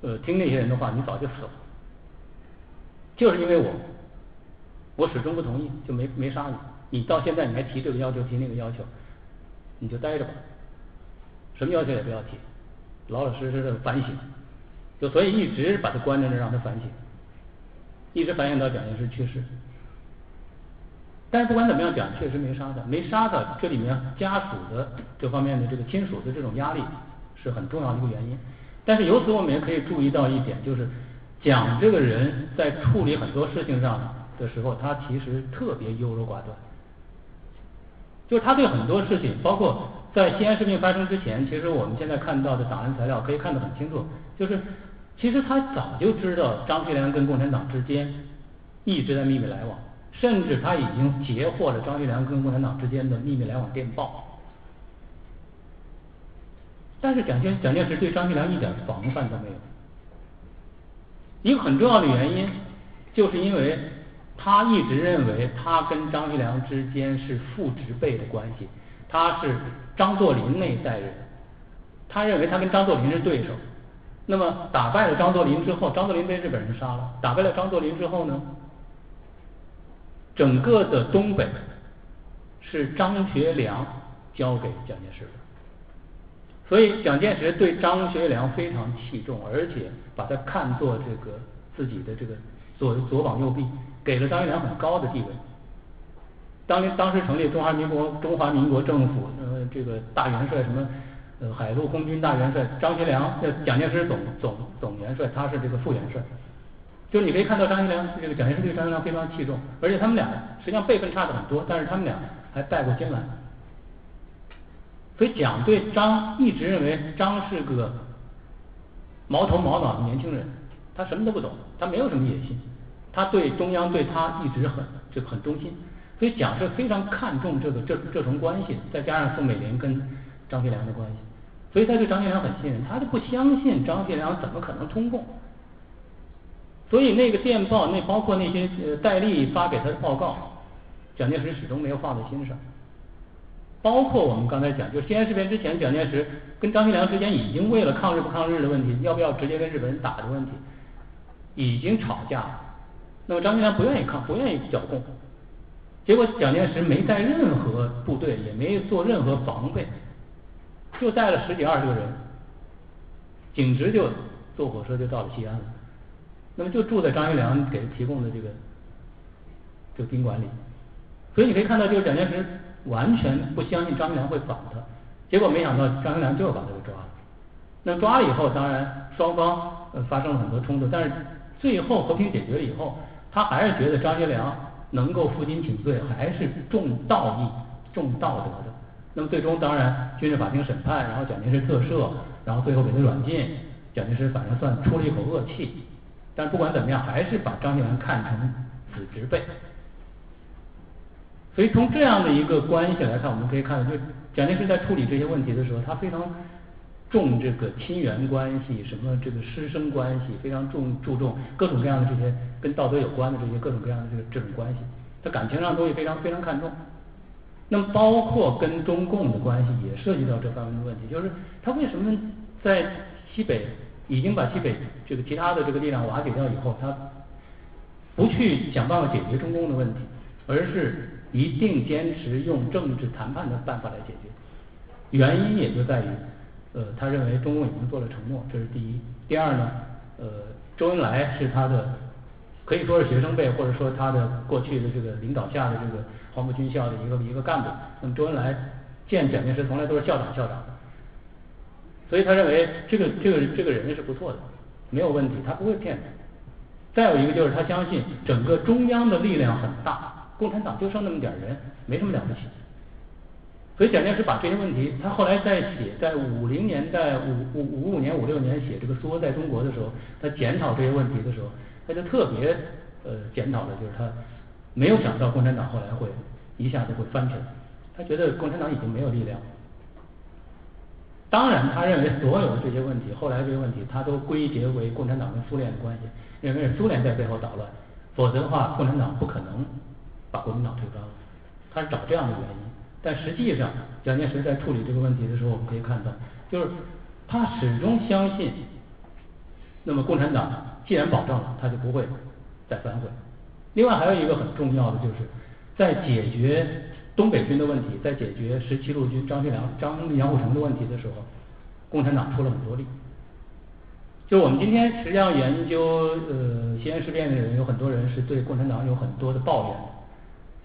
呃听那些人的话，你早就死了。就是因为我，我始终不同意，就没没杀你。你到现在你还提这个要求，提那个要求，你就待着吧，什么要求也不要提，老老实实的反省。就所以一直把他关在那让他反省，一直反省到蒋介石去世。但是不管怎么样讲，确实没杀他，没杀他，这里面家属的这方面的这个亲属的这种压力是很重要的一个原因。但是由此我们也可以注意到一点，就是蒋这个人在处理很多事情上的时候，他其实特别优柔寡断。就是他对很多事情，包括在西安事变发生之前，其实我们现在看到的档案材料可以看得很清楚，就是。其实他早就知道张学良跟共产党之间一直在秘密来往，甚至他已经截获了张学良跟共产党之间的秘密来往电报。但是蒋介蒋介石对张学良一点防范都没有。一个很重要的原因，就是因为他一直认为他跟张学良之间是父执辈的关系，他是张作霖那一代人，他认为他跟张作霖是对手。那么打败了张作霖之后，张作霖被日本人杀了。打败了张作霖之后呢，整个的东北是张学良交给蒋介石的，所以蒋介石对张学良非常器重，而且把他看作这个自己的这个左左膀右臂，给了张学良很高的地位。当年当时成立中华民国中华民国政府，呃，这个大元帅什么？呃，海陆空军大元帅张学良，呃，蒋介石总总总元帅，他是这个副元帅。就你可以看到张学良这个蒋介石对张学良非常器重，而且他们俩实际上辈分差的很多，但是他们俩还拜过金兰。所以蒋对张一直认为张是个毛头毛脑的年轻人，他什么都不懂，他没有什么野心，他对中央对他一直很就很忠心。所以蒋是非常看重这个这这层关系，再加上宋美龄跟张学良的关系。所以他对张学良很信任，他就不相信张学良怎么可能通共。所以那个电报，那包括那些呃戴笠发给他的报告，蒋介石始终没有放在心上。包括我们刚才讲，就西安事变之前，蒋介石跟张学良之间已经为了抗日不抗日的问题，要不要直接跟日本人打的问题，已经吵架了。那么张学良不愿意抗，不愿意剿共，结果蒋介石没带任何部队，也没做任何防备。就带了十几二十个人，径直就坐火车就到了西安了。那么就住在张学良给提供的这个这个宾馆里。所以你可以看到，就是蒋介石完全不相信张学良会反他，结果没想到张学良就是把他给抓了。那抓了以后，当然双方发生了很多冲突，但是最后和平解决了以后，他还是觉得张学良能够负荆请罪，还是重道义、重道德的。那么最终当然军事法庭审判，然后蒋介石特赦，然后最后给他软禁，蒋介石反正算出了一口恶气。但不管怎么样，还是把张学良看成子侄辈。所以从这样的一个关系来看，我们可以看到，就蒋介石在处理这些问题的时候，他非常重这个亲缘关系，什么这个师生关系，非常重注重各种各样的这些跟道德有关的这些各种各样的这个这种关系，他感情上东西非常非常看重。那么，包括跟中共的关系也涉及到这方面的问题，就是他为什么在西北已经把西北这个其他的这个力量瓦解掉以后，他不去想办法解决中共的问题，而是一定坚持用政治谈判的办法来解决？原因也就在于，呃，他认为中共已经做了承诺，这是第一。第二呢，呃，周恩来是他的可以说是学生辈，或者说他的过去的这个领导下的这个。黄埔军校的一个一个干部，那么周恩来见蒋介石从来都是校长校长的，所以他认为这个这个这个人是不错的，没有问题，他不会骗人。再有一个就是他相信整个中央的力量很大，共产党就剩那么点人，没什么了不起。所以蒋介石把这些问题，他后来在写，在五零年代五五五五年五六年写这个说在中国的时候，他检讨这些问题的时候，他就特别呃检讨的就是他没有想到共产党后来会一下子会翻起来，他觉得共产党已经没有力量。当然，他认为所有的这些问题，后来这些问题，他都归结为共产党跟苏联的关系，认为是苏联在背后捣乱，否则的话，共产党不可能把国民党推翻了。他是找这样的原因。但实际上，蒋介石在处理这个问题的时候，我们可以看到，就是他始终相信，那么共产党既然保证了，他就不会再反悔。另外还有一个很重要的，就是在解决东北军的问题，在解决十七路军张学良、张杨虎城的问题的时候，共产党出了很多力。就我们今天实际上研究呃西安事变的人，有很多人是对共产党有很多的抱怨，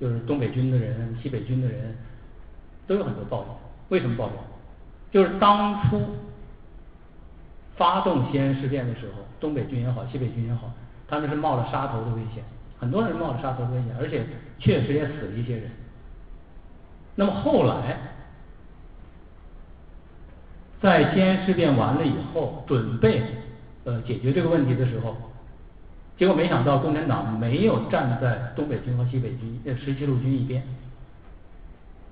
就是东北军的人、西北军的人。都有很多抱怨，为什么抱怨？就是当初发动西安事变的时候，东北军也好，西北军也好，他们是冒着杀头的危险，很多人冒着杀头的危险，而且确实也死了一些人。那么后来，在西安事变完了以后，准备呃解决这个问题的时候，结果没想到共产党没有站在东北军和西北军呃十七路军一边。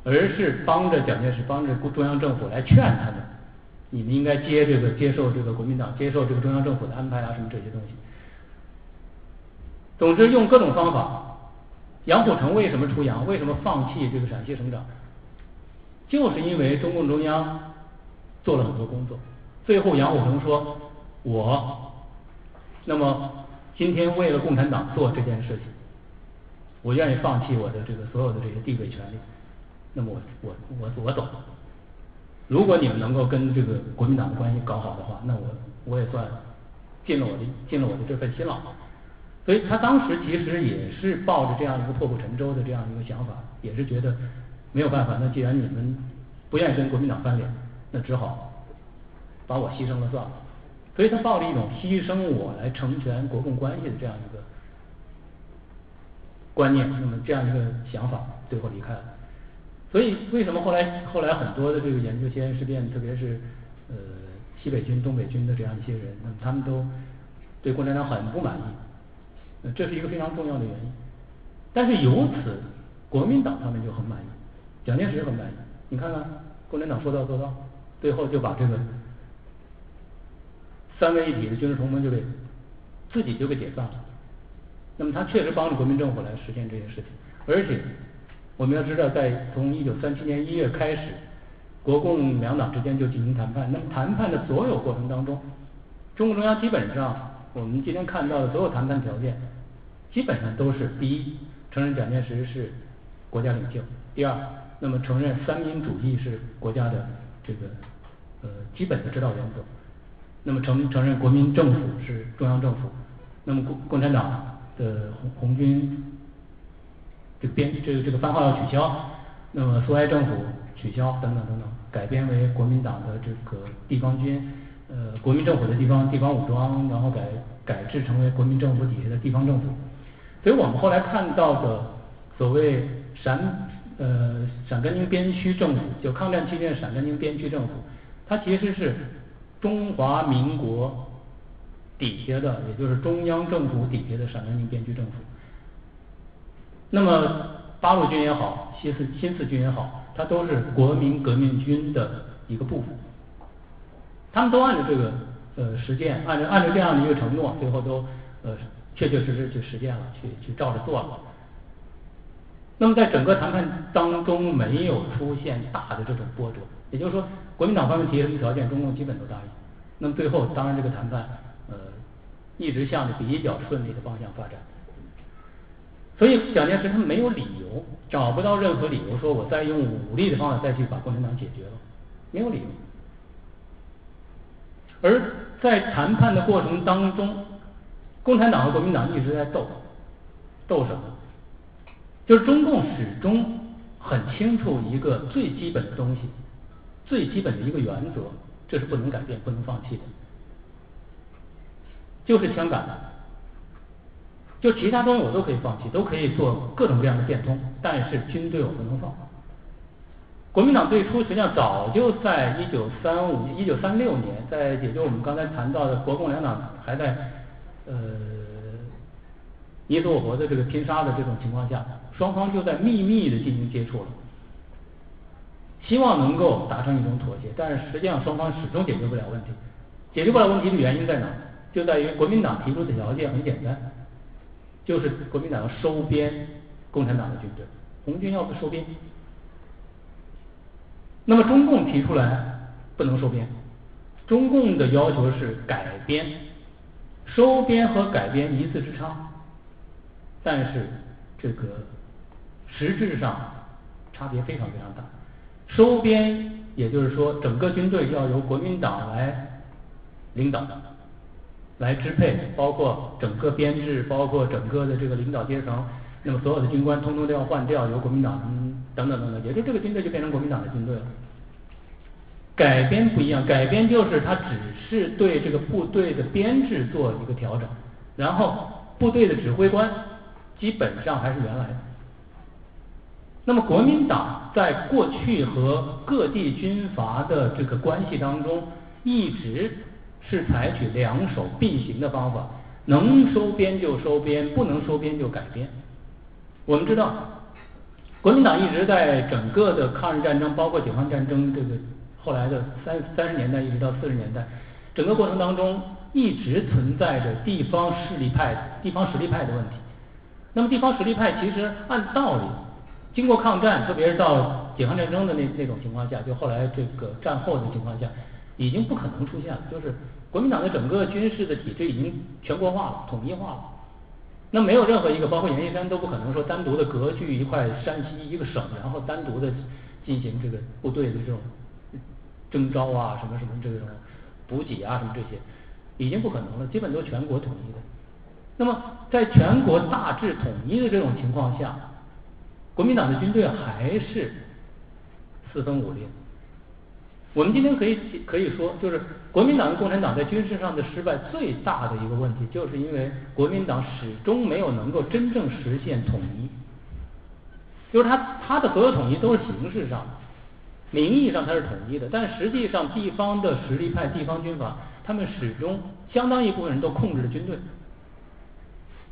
而是帮着蒋介石，帮着中央政府来劝他们，你们应该接这个接受这个国民党，接受这个中央政府的安排啊，什么这些东西。总之用各种方法。杨虎城为什么出洋？为什么放弃这个陕西省长？就是因为中共中央做了很多工作。最后杨虎城说：“我那么今天为了共产党做这件事情，我愿意放弃我的这个所有的这些地位权利。”那么我我我我走，如果你们能够跟这个国民党的关系搞好的话，那我我也算尽了我的尽了我的这份心了。所以他当时其实也是抱着这样一个破釜沉舟的这样一个想法，也是觉得没有办法。那既然你们不愿意跟国民党翻脸，那只好把我牺牲了算了。所以他抱着一种牺牲我来成全国共关系的这样一个观念，那么这样一个想法，最后离开了。所以，为什么后来后来很多的这个研究西安事变，特别是呃西北军、东北军的这样一些人，那么他们都对共产党很不满意，这是一个非常重要的原因。但是由此，国民党他们就很满意，蒋介石很满意。你看看，共产党说到做到，最后就把这个三位一体的军事同盟就给自己就给解散了。那么他确实帮助国民政府来实现这件事情，而且。我们要知道，在从一九三七年一月开始，国共两党之间就进行谈判。那么谈判的所有过程当中，中共中央基本上，我们今天看到的所有谈判条件，基本上都是：第一，承认蒋介石是国家领袖；第二，那么承认三民主义是国家的这个呃基本的指导原则；那么承承认国民政府是中央政府；那么共共产党的红红军。这个编这个这个番号要取消，那么苏维埃政府取消等等等等，改编为国民党的这个地方军，呃，国民政府的地方地方武装，然后改改制成为国民政府底下的地方政府。所以我们后来看到的所谓陕呃陕甘宁边区政府，就抗战期间陕甘宁边区政府，它其实是中华民国底下的，也就是中央政府底下的陕甘宁边区政府。那么八路军也好，新四新四军也好，它都是国民革命军的一个部分，他们都按照这个呃实践，按照按照这样的一个承诺，最后都呃确确实实去实践了，去去照着做了。那么在整个谈判当中没有出现大的这种波折，也就是说，国民党方面提什么条件，中共基本都答应。那么最后，当然这个谈判呃一直向着比较顺利的方向发展。所以蒋介石他没有理由，找不到任何理由说我再用武力的方法再去把共产党解决了，没有理由。而在谈判的过程当中，共产党和国民党一直在斗，斗什么？就是中共始终很清楚一个最基本的东西，最基本的一个原则，这是不能改变、不能放弃的，就是枪杆。就其他东西我都可以放弃，都可以做各种各样的变通，但是军队我不能放。国民党最初实际上早就在一九三五、一九三六年，在也就我们刚才谈到的国共两党还在呃你死我活的这个拼杀的这种情况下，双方就在秘密的进行接触了，希望能够达成一种妥协，但是实际上双方始终解决不了问题。解决不了问题的原因在哪？就在于国民党提出的条件很简单，就是国民党要收编共产党的军队，红军要不收编。那么中共提出来不能收编，中共的要求是改编，收编和改编一字之差，但是这个实质上差别非常非常大。收编也就是说整个军队要由国民党来领导，来支配，包括整个编制，包括整个的这个领导阶层，那么所有的军官通通都要换掉，由国民党。等等等等，也就这个军队就变成国民党的军队了。改编不一样，改编就是他只是对这个部队的编制做一个调整，然后部队的指挥官基本上还是原来的。那么国民党在过去和各地军阀的这个关系当中，一直是采取两手并行的方法，能收编就收编，不能收编就改编。我们知道。国民党一直在整个的抗日战争，包括解放战争这个后来的三三十年代一直到四十年代，整个过程当中一直存在着地方势力派、地方实力派的问题。那么地方实力派其实按道理，经过抗战，特别是到解放战争的那那种情况下，就后来这个战后的情况下，已经不可能出现了，就是国民党的整个军事的体制已经全国化了、统一化了。那没有任何一个，包括阎锡山都不可能说单独的割据一块山西一个省，然后单独的进行这个部队的这种征召啊，什么什么这种补给啊，什么这些，已经不可能了，基本都全国统一的。那么在全国大致统一的这种情况下，国民党的军队还是四分五裂。我们今天可以可以说，就是国民党跟共产党在军事上的失败最大的一个问题，就是因为国民党始终没有能够真正实现统一，就是他他的所有统一都是形式上的，名义上他是统一的，但实际上地方的实力派、地方军阀，他们始终相当一部分人都控制着军队，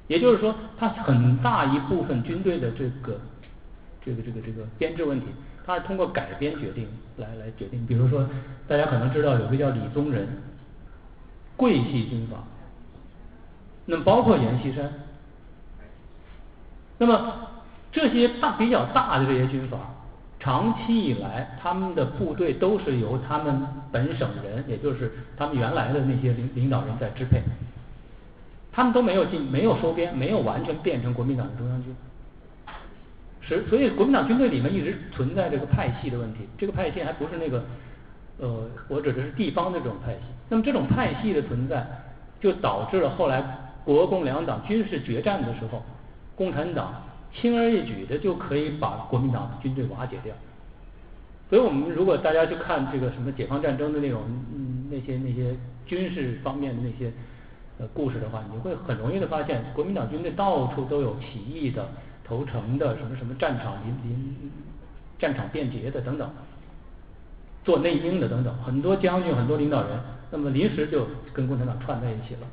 也就是说，他很大一部分军队的这个这个这个这个编制问题。他是通过改编决定来来决定，比如说大家可能知道有个叫李宗仁，桂系军阀，那么包括阎锡山，那么这些大比较大的这些军阀，长期以来他们的部队都是由他们本省人，也就是他们原来的那些领领导人在支配，他们都没有进没有收编，没有完全变成国民党的中央军。所以，国民党军队里面一直存在这个派系的问题。这个派系还不是那个，呃，我指的是地方的这种派系。那么，这种派系的存在，就导致了后来国共两党军事决战的时候，共产党轻而易举的就可以把国民党军队瓦解掉。所以我们如果大家去看这个什么解放战争的那种那些那些军事方面的那些呃故事的话，你会很容易的发现，国民党军队到处都有起义的。投诚的什么什么战场临临战场变节的等等，做内应的等等，很多将军很多领导人，那么临时就跟共产党串在一起了，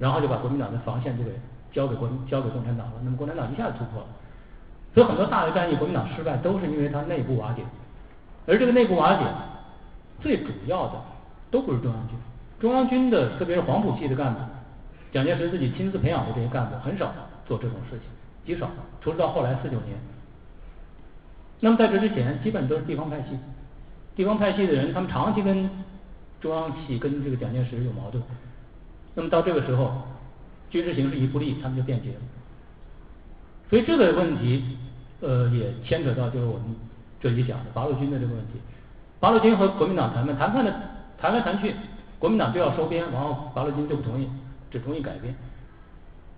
然后就把国民党的防线就给交给国交给共产党了，那么共产党一下子突破了，所以很多大的战役国民党失败都是因为它内部瓦解，而这个内部瓦解最主要的都不是中央军，中央军的特别是黄埔系的干部，蒋介石自己亲自培养的这些干部很少做这种事情。极少，除了到后来四九年。那么在这之前，基本都是地方派系。地方派系的人，他们长期跟中央系、跟这个蒋介石有矛盾。那么到这个时候，军事形势一不利，他们就变节了。所以这个问题，呃，也牵扯到就是我们这里讲的八路军的这个问题。八路军和国民党谈判，谈判的谈来谈去，国民党就要收编，然后八路军就不同意，只同意改编。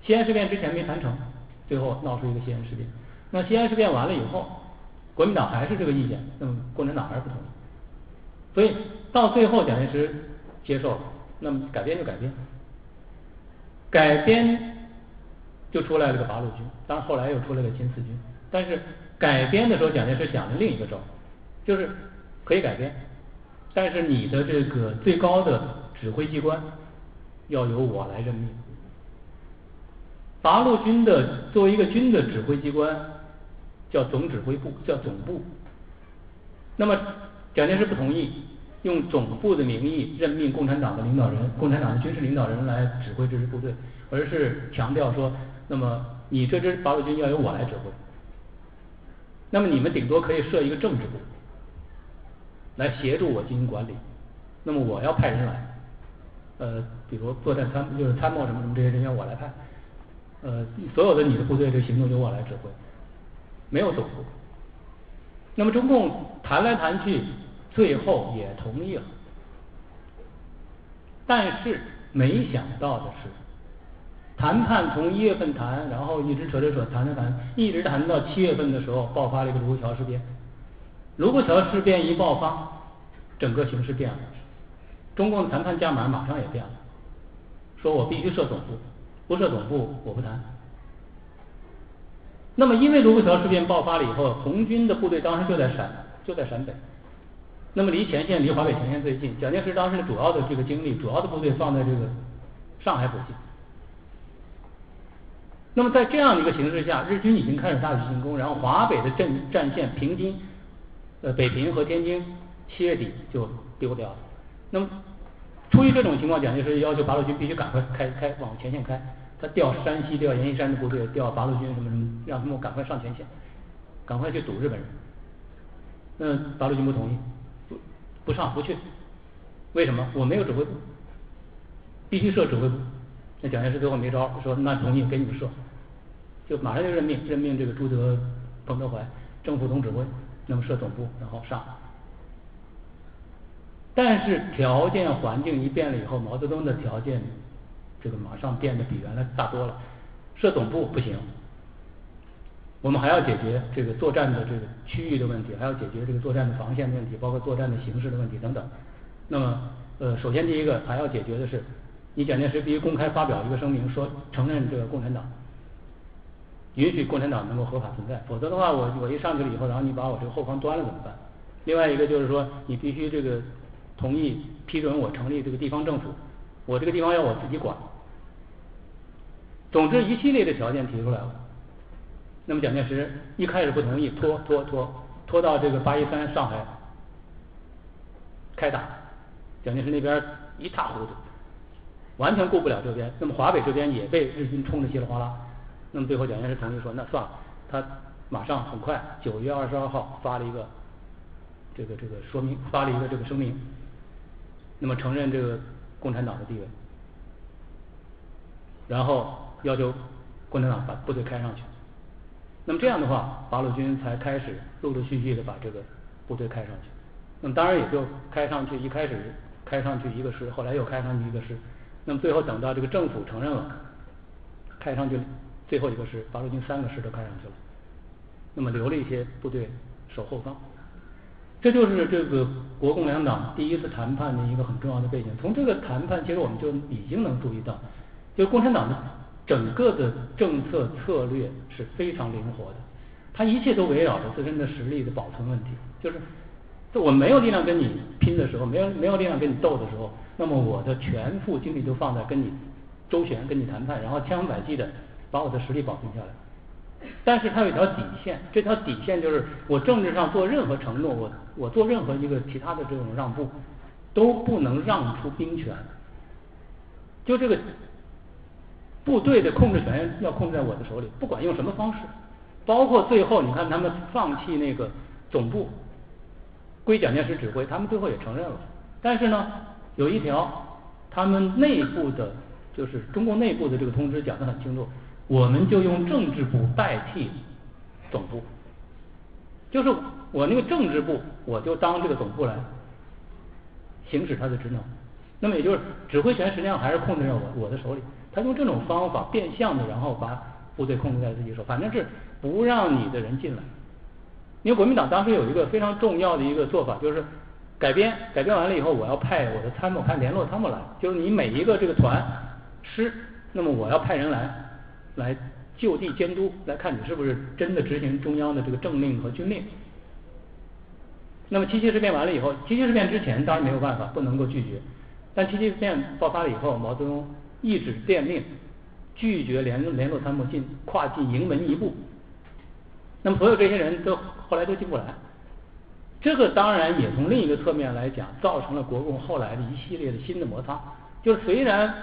西安事变之前没谈成。最后闹出一个西安事变，那西安事变完了以后，国民党还是这个意见，那么共产党还是不同意，所以到最后蒋介石接受了，那么改编就改编，改编就出来了个八路军，当然后来又出来个新四军，但是改编的时候蒋介石想了另一个招，就是可以改编，但是你的这个最高的指挥机关要由我来任命。八路军的作为一个军的指挥机关叫总指挥部，叫总部。那么蒋介石不同意用总部的名义任命共产党的领导人、共产党的军事领导人来指挥这支部队，而是强调说，那么你这支八路军要由我来指挥。那么你们顶多可以设一个政治部，来协助我进行管理。那么我要派人来，呃，比如作战参就是参谋什么什么这些人员我来派，呃，所有的你的部队这行动由我来指挥，没有总部。那么中共谈来谈去，最后也同意了。但是没想到的是，谈判从一月份谈，然后一直扯扯扯，谈着谈，一直谈到七月份的时候，爆发了一个卢沟桥事变。卢沟桥事变一爆发，整个形势变了。中共的谈判价码马上也变了，说我必须设总部，不设总部我不谈。那么，因为卢沟桥事变爆发了以后，红军的部队当时就在陕，就在陕北，那么离前线、离华北前线最近。蒋介石当时的主要的这个精力、主要的部队放在这个上海附近。那么，在这样的一个形势下，日军已经开始大举进攻，然后华北的战战线，平津、呃北平和天津，七月底就丢掉了。那么，出于这种情况，蒋介石要求八路军必须赶快开开往前线开。他调山西、调阎锡山的部队，调八路军什么什么，让他们赶快上前线，赶快去堵日本人。那八路军不同意，不不上不去。为什么？我没有指挥部，必须设指挥部。那蒋介石最后没招，说那同意给你们设，就马上就任命任命这个朱德、彭德怀正副总指挥，那么设总部，然后上。但是条件环境一变了以后，毛泽东的条件。这个马上变得比原来大多了，设总部不行，我们还要解决这个作战的这个区域的问题，还要解决这个作战的防线的问题，包括作战的形式的问题等等。那么，呃，首先第一个还要解决的是，你蒋介石必须公开发表一个声明，说承认这个共产党，允许共产党能够合法存在，否则的话，我我一上去了以后，然后你把我这个后方端了怎么办？另外一个就是说，你必须这个同意批准我成立这个地方政府，我这个地方要我自己管。总之，一系列的条件提出来了。那么蒋介石一开始不同意，拖拖拖拖到这个八一三上海开打，蒋介石那边一塌糊涂，完全顾不了这边。那么华北这边也被日军冲得稀里哗啦。那么最后蒋介石同意说，那算了，他马上很快九月二十二号发了一个这个这个说明，发了一个这个声明，那么承认这个共产党的地位，然后。要求共产党把部队开上去，那么这样的话，八路军才开始陆陆续续的把这个部队开上去。那么当然也就开上去，一开始开上去一个师，后来又开上去一个师，那么最后等到这个政府承认了，开上去最后一个师，八路军三个师都开上去了，那么留了一些部队守后方。这就是这个国共两党第一次谈判的一个很重要的背景。从这个谈判，其实我们就已经能注意到，就共产党的。整个的政策策略是非常灵活的，它一切都围绕着自身的实力的保存问题。就是，我没有力量跟你拼的时候，没有没有力量跟你斗的时候，那么我的全副精力都放在跟你周旋、跟你谈判，然后千方百计的把我的实力保存下来。但是它有一条底线，这条底线就是我政治上做任何承诺，我我做任何一个其他的这种让步，都不能让出兵权。就这个。部队的控制权要控在我的手里，不管用什么方式，包括最后你看他们放弃那个总部归蒋介石指挥，他们最后也承认了。但是呢，有一条，他们内部的，就是中共内部的这个通知讲得很清楚，我们就用政治部代替总部，就是我那个政治部，我就当这个总部来行使他的职能。那么也就是指挥权实际上还是控制在我我的手里。他用这种方法变相的，然后把部队控制在自己手，反正是不让你的人进来。因为国民党当时有一个非常重要的一个做法，就是改编，改编完了以后，我要派我的参谋，派联络参谋来，就是你每一个这个团师，那么我要派人来，来就地监督，来看你是不是真的执行中央的这个政令和军令。那么七七事变完了以后，七七事变之前当然没有办法，不能够拒绝。但七七事变爆发了以后，毛泽东一纸电令，拒绝联联络参谋进跨进营门一步。那么所有这些人都后来都进不来。这个当然也从另一个侧面来讲，造成了国共后来的一系列的新的摩擦。就是虽然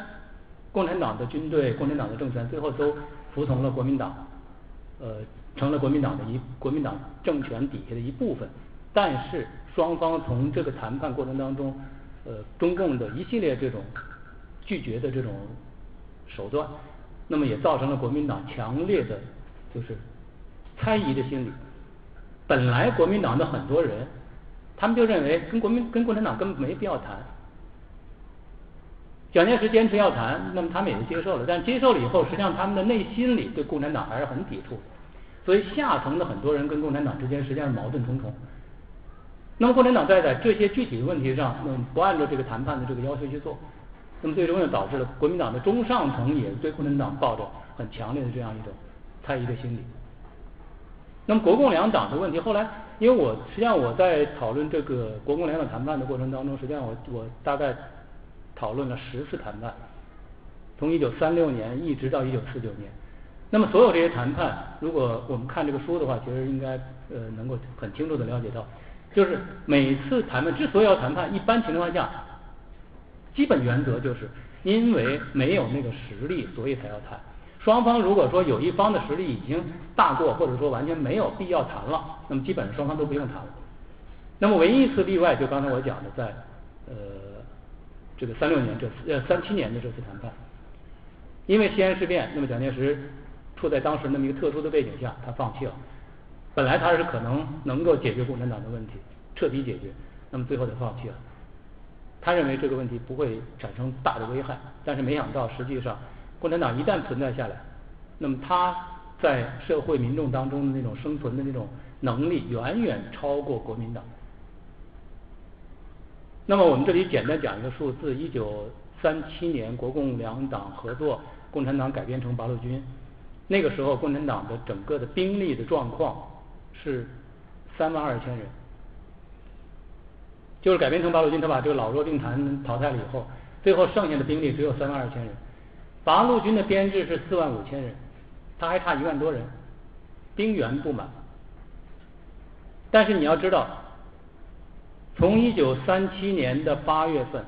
共产党的军队、共产党的政权最后都服从了国民党，呃，成了国民党的一国民党政权底下的一部分，但是双方从这个谈判过程当中，呃，中共的一系列这种拒绝的这种手段，那么也造成了国民党强烈的就是猜疑的心理。本来国民党的很多人，他们就认为跟国民跟共产党根本没必要谈。蒋介石坚持要谈，那么他们也就接受了。但接受了以后，实际上他们的内心里对共产党还是很抵触。所以下层的很多人跟共产党之间实际上矛盾重重。那么共产党在在这些具体的问题上，那么不按照这个谈判的这个要求去做，那么最终又导致了国民党的中上层也对共产党抱着很强烈的这样一种猜疑的心理。那么国共两党的问题，后来因为我实际上我在讨论这个国共两党谈判的过程当中，实际上我我大概讨论了十次谈判，从一九三六年一直到一九四九年。那么所有这些谈判，如果我们看这个书的话，其实应该呃能够很清楚的了解到，就是每次谈判之所以要谈判，一般情况下，基本原则就是因为没有那个实力，所以才要谈。双方如果说有一方的实力已经大过，或者说完全没有必要谈了，那么基本双方都不用谈了。那么唯一一次例外，就刚才我讲的，在呃这个三六年这次呃三七年的这次谈判，因为西安事变，那么蒋介石处在当时那么一个特殊的背景下，他放弃了。本来他是可能能够解决共产党的问题，彻底解决，那么最后他放弃了。他认为这个问题不会产生大的危害，但是没想到实际上。共产党一旦存在下来，那么他在社会民众当中的那种生存的那种能力远远超过国民党。那么我们这里简单讲一个数字：一九三七年国共两党合作，共产党改编成八路军，那个时候共产党的整个的兵力的状况是三万二千人，就是改编成八路军，他把这个老弱病残淘汰了以后，最后剩下的兵力只有三万二千人。八路军的编制是四万五千人，他还差一万多人，兵源不满。但是你要知道，从一九三七年的八月份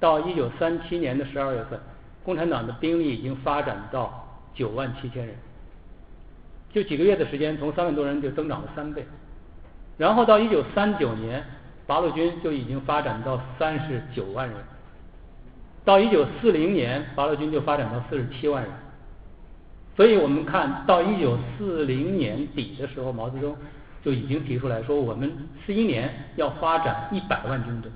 到一九三七年的十二月份，共产党的兵力已经发展到九万七千人，就几个月的时间，从三万多人就增长了三倍。然后到一九三九年，八路军就已经发展到三十九万人。到一九四零年，八路军就发展到四十七万人，所以我们看到一九四零年底的时候，毛泽东就已经提出来说，我们十一年要发展一百万军队，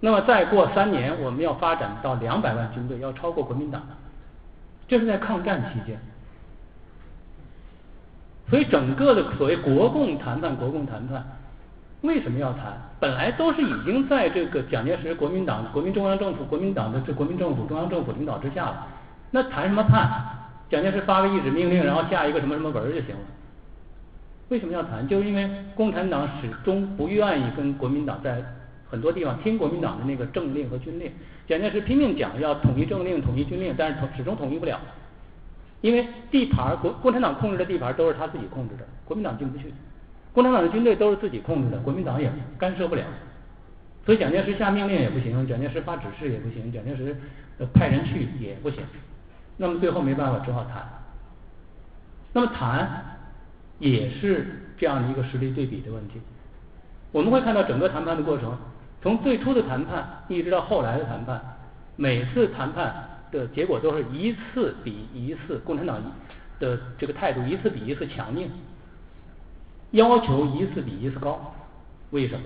那么再过三年，我们要发展到两百万军队，要超过国民党，这是在抗战期间，所以整个的所谓国共谈判，国共谈判。为什么要谈？本来都是已经在这个蒋介石国民党、国民中央政府、国民党的这国民政府、中央政府领导之下了，那谈什么判？蒋介石发个一纸命令，然后下一个什么什么文就行了。为什么要谈？就是因为共产党始终不愿意跟国民党在很多地方听国民党的那个政令和军令。蒋介石拼命讲要统一政令、统一军令，但是统始终统一不了，因为地盘国共产党控制的地盘都是他自己控制的，国民党进不去。共产党的军队都是自己控制的，国民党也干涉不了，所以蒋介石下命令也不行，蒋介石发指示也不行，蒋介石派人去也不行，那么最后没办法，只好谈。那么谈也是这样的一个实力对比的问题。我们会看到整个谈判的过程，从最初的谈判一直到后来的谈判，每次谈判的结果都是一次比一次，共产党的这个态度一次比一次强硬。要求一次比一次高，为什么？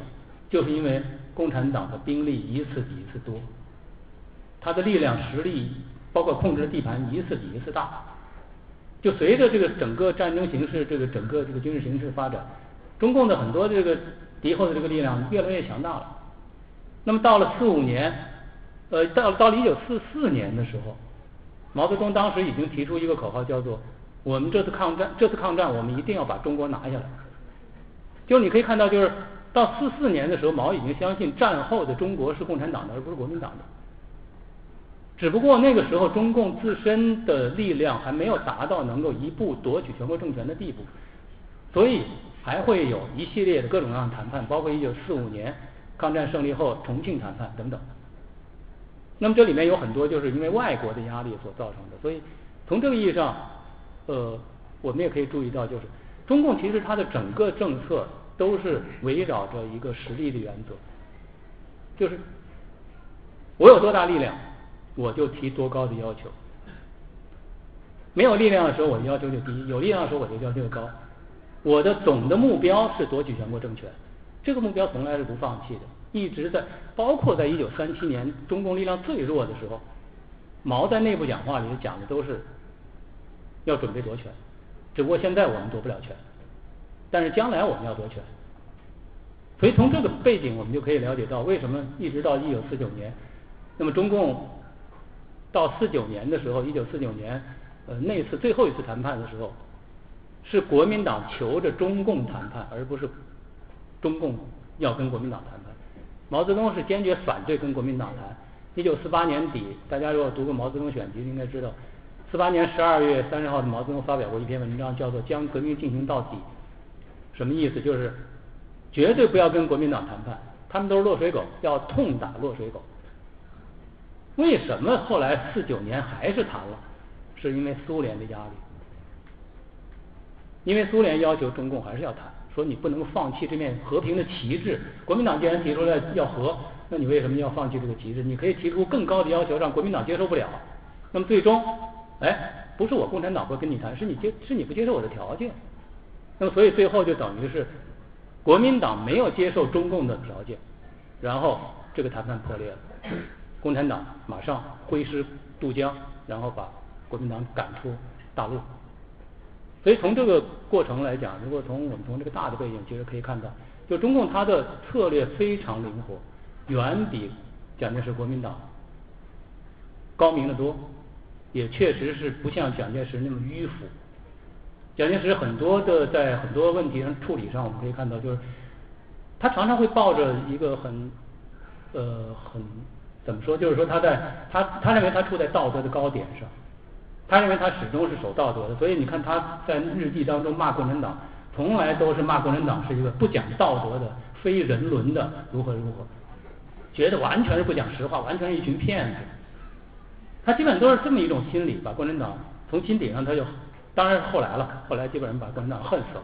就是因为共产党的兵力一次比一次多，他的力量实力包括控制的地盘一次比一次大。就随着这个整个战争形势，这个整个这个军事形势发展，中共的很多这个敌后的这个力量越来越强大了。那么到了四五年，呃，到到了一九四四年的时候，毛泽东当时已经提出一个口号，叫做“我们这次抗战，这次抗战我们一定要把中国拿下来”。就你可以看到，就是到四四年的时候，毛已经相信战后的中国是共产党的，而不是国民党的。只不过那个时候，中共自身的力量还没有达到能够一步夺取全国政权的地步，所以还会有一系列的各种各样的谈判，包括一九四五年抗战胜利后重庆谈判等等。那么这里面有很多就是因为外国的压力所造成的，所以从这个意义上，呃，我们也可以注意到，就是中共其实它的整个政策都是围绕着一个实力的原则，就是我有多大力量。我就提多高的要求，没有力量的时候，我的要求就低；有力量的时候，我就要求就高。我的总的目标是夺取全国政权，这个目标从来是不放弃的，一直在。包括在一九三七年中共力量最弱的时候，毛在内部讲话里讲的都是要准备夺权，只不过现在我们夺不了权，但是将来我们要夺权。所以从这个背景，我们就可以了解到为什么一直到一九四九年，那么中共。到四九年的时候，一九四九年，呃，那次最后一次谈判的时候，是国民党求着中共谈判，而不是中共要跟国民党谈判。毛泽东是坚决反对跟国民党谈。一九四八年底，大家如果读过毛泽东选集，应该知道，四八年十二月三十号的毛泽东发表过一篇文章，叫做《将革命进行到底》。什么意思？就是绝对不要跟国民党谈判，他们都是落水狗，要痛打落水狗。为什么后来四九年还是谈了？是因为苏联的压力，因为苏联要求中共还是要谈，说你不能放弃这面和平的旗帜。国民党既然提出来要和，那你为什么要放弃这个旗帜？你可以提出更高的要求，让国民党接受不了。那么最终，哎，不是我共产党不跟你谈，是你接是你不接受我的条件。那么所以最后就等于是国民党没有接受中共的条件，然后这个谈判破裂了。共产党马上挥师渡江，然后把国民党赶出大陆。所以从这个过程来讲，如果从我们从这个大的背景，其实可以看到，就中共它的策略非常灵活，远比蒋介石国民党高明的多，也确实是不像蒋介石那么迂腐。蒋介石很多的在很多问题上处理上，我们可以看到，就是他常常会抱着一个很呃很。怎么说？就是说他在他他认为他处在道德的高点上，他认为他始终是守道德的。所以你看他在日记当中骂共产党，从来都是骂共产党是一个不讲道德的、非人伦的，如何如何，觉得完全是不讲实话，完全是一群骗子。他基本都是这么一种心理，把共产党从心底上他就，当然是后来了，后来基本上把共产党恨死了。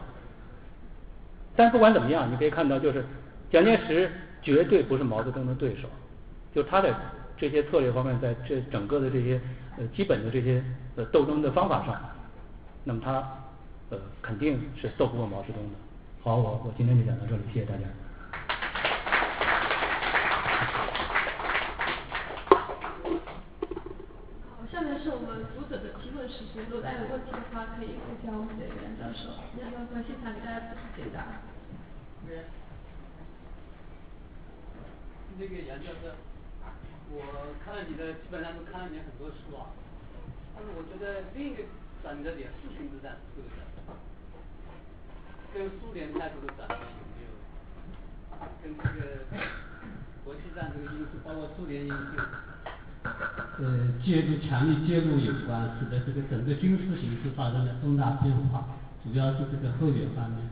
但不管怎么样，你可以看到，就是蒋介石绝对不是毛泽东的对手。就他的这些策略方面，在这整个的这些呃基本的这些呃斗争的方法上，那么他呃肯定是斗不过毛泽东的。好，我我今天就讲到这里，谢谢大家。好，下面是我们读者的提问时间，如果大家有问题的话，可以互相我们的杨教授，杨教授现场给大家解答。那个杨教授。我看了你的，基本上都看了你很多书啊，但是我觉得另一个转折点，四平之战是不是？跟苏联态度的转变有没有？跟这个国际上这个因素，包括苏联因素，呃，介入强力介入有关，使得这个整个军事形势发生了重大变化，主要是这个后援方面。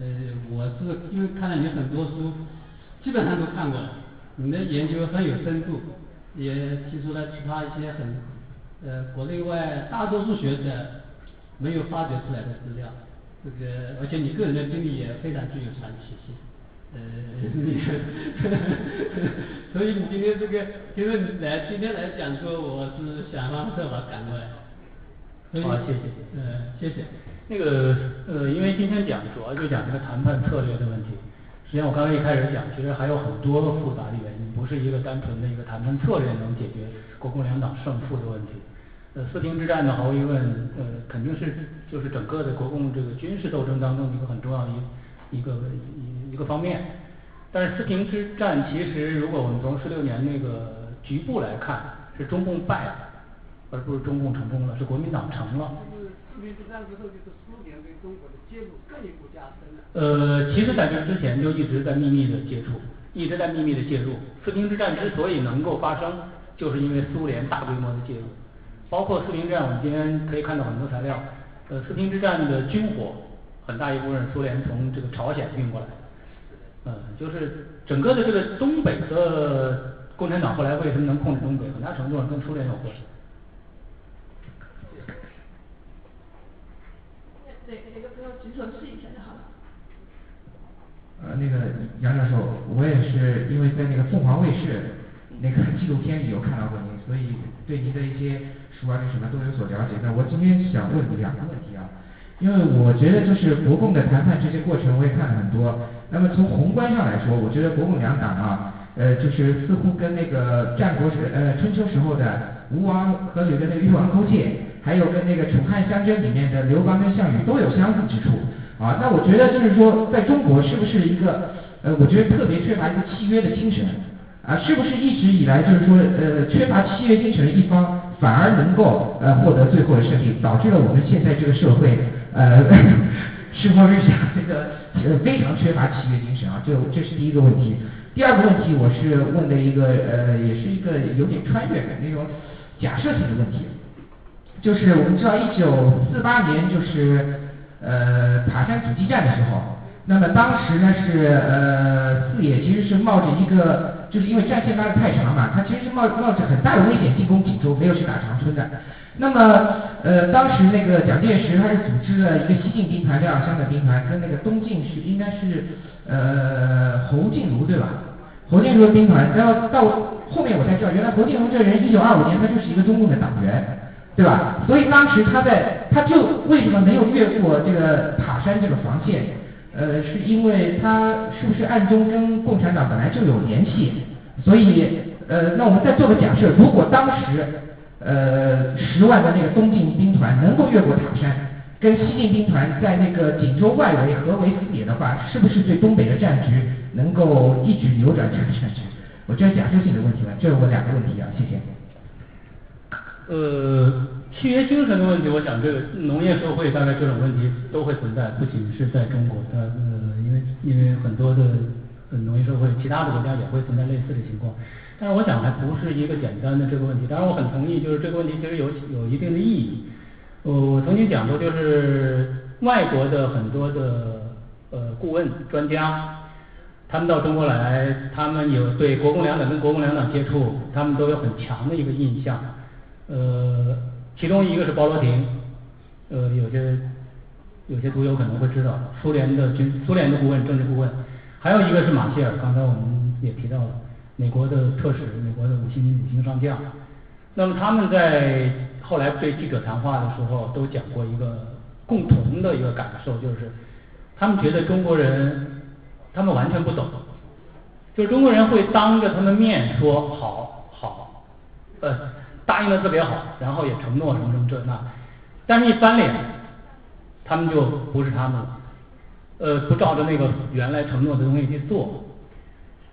呃，我是因为看了你很多书，基本上都看过了。你的研究很有深度，也提出了其他一些很呃国内外大多数学者没有发掘出来的资料，这个而且你个人的经历也非常具有传奇性，呃，所以你今天这个今天来今天来讲说，我是想方设法赶过来。好，谢谢，呃，谢谢。那个呃，因为今天讲主要就讲这个谈判策略的问题。实际上，我刚才一开始讲，其实还有很多复杂的原因，不是一个单纯的一个谈判策略能解决国共两党胜负的问题。呃，四平之战呢，毫无疑问，呃，肯定是就是整个的国共这个军事斗争当中一个很重要的一一个一一个方面。但是四平之战其实，如果我们从十六年那个局部来看，是中共败了，而不是中共成功了，是国民党成了。之后，就是苏联对中国的介入更一步加深了。呃，其实在这之前就一直在秘密的接触，一直在秘密的介入。四平之战之所以能够发生，就是因为苏联大规模的介入，包括四平之战，我们今天可以看到很多材料。呃，四平之战的军火很大一部分苏联从这个朝鲜运过来。呃，就是整个的这个东北的共产党后来为什么能控制东北，很大程度上跟苏联有关系。对，哪个朋友举手试一下就好了。呃，那个杨教授，我也是因为在那个凤凰卫视那个纪录片里有看到过您，所以对您的一些书啊、什么都有所了解。那我今天想问两个问题啊，因为我觉得就是国共的谈判这些过程我也看了很多。那么从宏观上来说，我觉得国共两党啊，呃，就是似乎跟那个战国时呃春秋时候的吴王阖闾的那个越王勾践，还有跟那个楚汉相争里面的刘邦跟项羽都有相似之处。啊，那我觉得就是说，在中国是不是一个呃，我觉得特别缺乏一个契约的精神啊？是不是一直以来就是说呃，缺乏契约精神的一方反而能够呃获得最后的胜利，导致了我们现在这个社会呃 世风日下，这个呃非常缺乏契约精神啊？这这是第一个问题。第二个问题，我是问的一个呃，也是一个有点穿越的那种假设性的问题，就是我们知道一九四八年就是。呃，塔山阻击战的时候，那么当时呢是呃四野其实是冒着一个，就是因为战线拉得太长嘛，他其实是冒冒着很大的危险进攻锦州，没有去打长春的。那么呃当时那个蒋介石他是组织了一个西进兵团、廖湘的兵团，跟那个东进是应该是呃侯静茹对吧？侯静茹的兵团，然后到后面我才知道，原来侯静茹这人一九二五年他就是一个中共的党员。对吧？所以当时他在，他就为什么没有越过这个塔山这个防线？呃，是因为他是不是暗中跟共产党本来就有联系？所以，呃，那我们再做个假设，如果当时，呃，十万的那个东进兵团能够越过塔山，跟西进兵团在那个锦州外围合围撕裂的话，是不是对东北的战局能够一举扭转这个战局？我这是假设性的问题了，这是我两个问题啊，谢谢。呃，契约精神的问题，我想这个农业社会大概这种问题都会存在，不仅是在中国，呃，因为因为很多的农业社会，其他的国家也会存在类似的情况。但是我想还不是一个简单的这个问题。当然我很同意，就是这个问题其实有有一定的意义。呃，我曾经讲过，就是外国的很多的呃顾问专家，他们到中国来，他们有对国共两党跟国共两党接触，他们都有很强的一个印象。呃，其中一个是包罗廷，呃，有些有些读友可能会知道，苏联的军苏联的顾问政治顾问，还有一个是马歇尔，刚才我们也提到了，美国的特使，美国的五星五星上将。那么他们在后来对记者谈话的时候，都讲过一个共同的一个感受，就是他们觉得中国人他们完全不懂，就是中国人会当着他们面说好好，呃。答应的特别好，然后也承诺什么什么这那，但是一翻脸，他们就不是他们了，呃，不照着那个原来承诺的东西去做。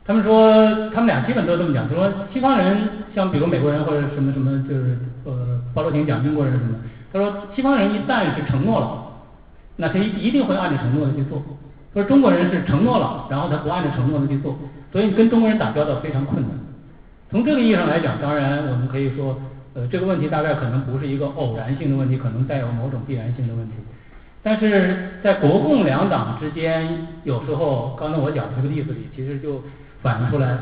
他们说，他们俩基本都这么讲，就说西方人，像比如美国人或者什么什么，就是呃，包罗廷讲英国人什么，他说西方人一旦是承诺了，那他一一定会按照承诺的去做。说中国人是承诺了，然后他不按照承诺的去做，所以跟中国人打交道非常困难。从这个意义上来讲，当然我们可以说，呃，这个问题大概可能不是一个偶然性的问题，可能带有某种必然性的问题。但是在国共两党之间，有时候刚才我讲的这个例子里，其实就反映出来，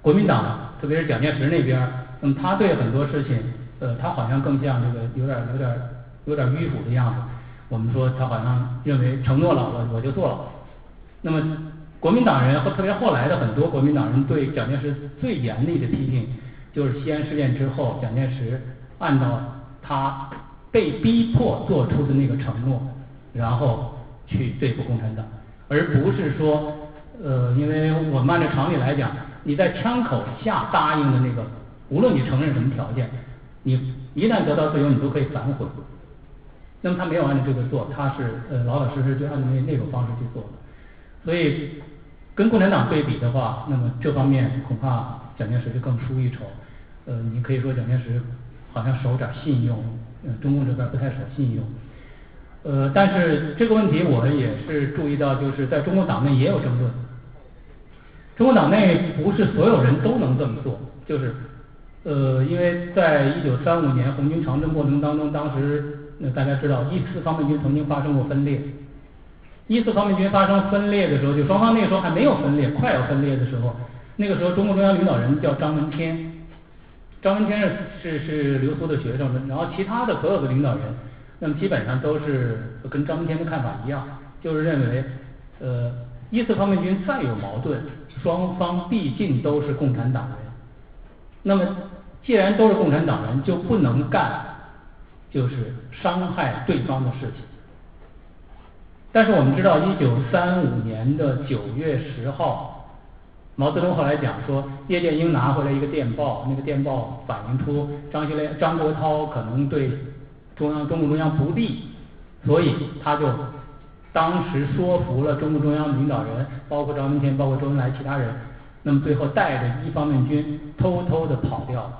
国民党特别是蒋介石那边，那么他对很多事情，呃，他好像更像这个有点有点有点迂腐的样子。我们说他好像认为承诺了我我就做了，那么。国民党人和特别后来的很多国民党人对蒋介石最严厉的批评，就是西安事变之后，蒋介石按照他被逼迫做出的那个承诺，然后去对付共产党，而不是说，呃，因为我们按照常理来讲，你在枪口下答应的那个，无论你承认什么条件，你一旦得到自由，你都可以反悔。那么他没有按照这个做，他是呃老老实实就按照那那种方式去做的，所以。跟共产党对比的话，那么这方面恐怕蒋介石就更输一筹。呃，你可以说蒋介石好像守点信用，呃，中共这边不太守信用。呃，但是这个问题我们也是注意到，就是在中国党内也有争论。中国党内不是所有人都能这么做，就是呃，因为在一九三五年红军长征过程当中，当时那大家知道一四方面军曾经发生过分裂。一四方面军发生分裂的时候，就双方那个时候还没有分裂，快要分裂的时候，那个时候中共中央领导人叫张闻天，张闻天是是是留苏的学生，然后其他的所有的领导人，那么基本上都是跟张闻天的看法一样，就是认为呃一四方面军再有矛盾，双方毕竟都是共产党人，那么既然都是共产党人，就不能干就是伤害对方的事情。但是我们知道，一九三五年的九月十号，毛泽东后来讲说，叶剑英拿回来一个电报，那个电报反映出张学良、张国焘可能对中央、中共中央不利，所以他就当时说服了中共中央领导人，包括张闻天、包括周恩来其他人，那么最后带着一方面军偷偷的跑掉了。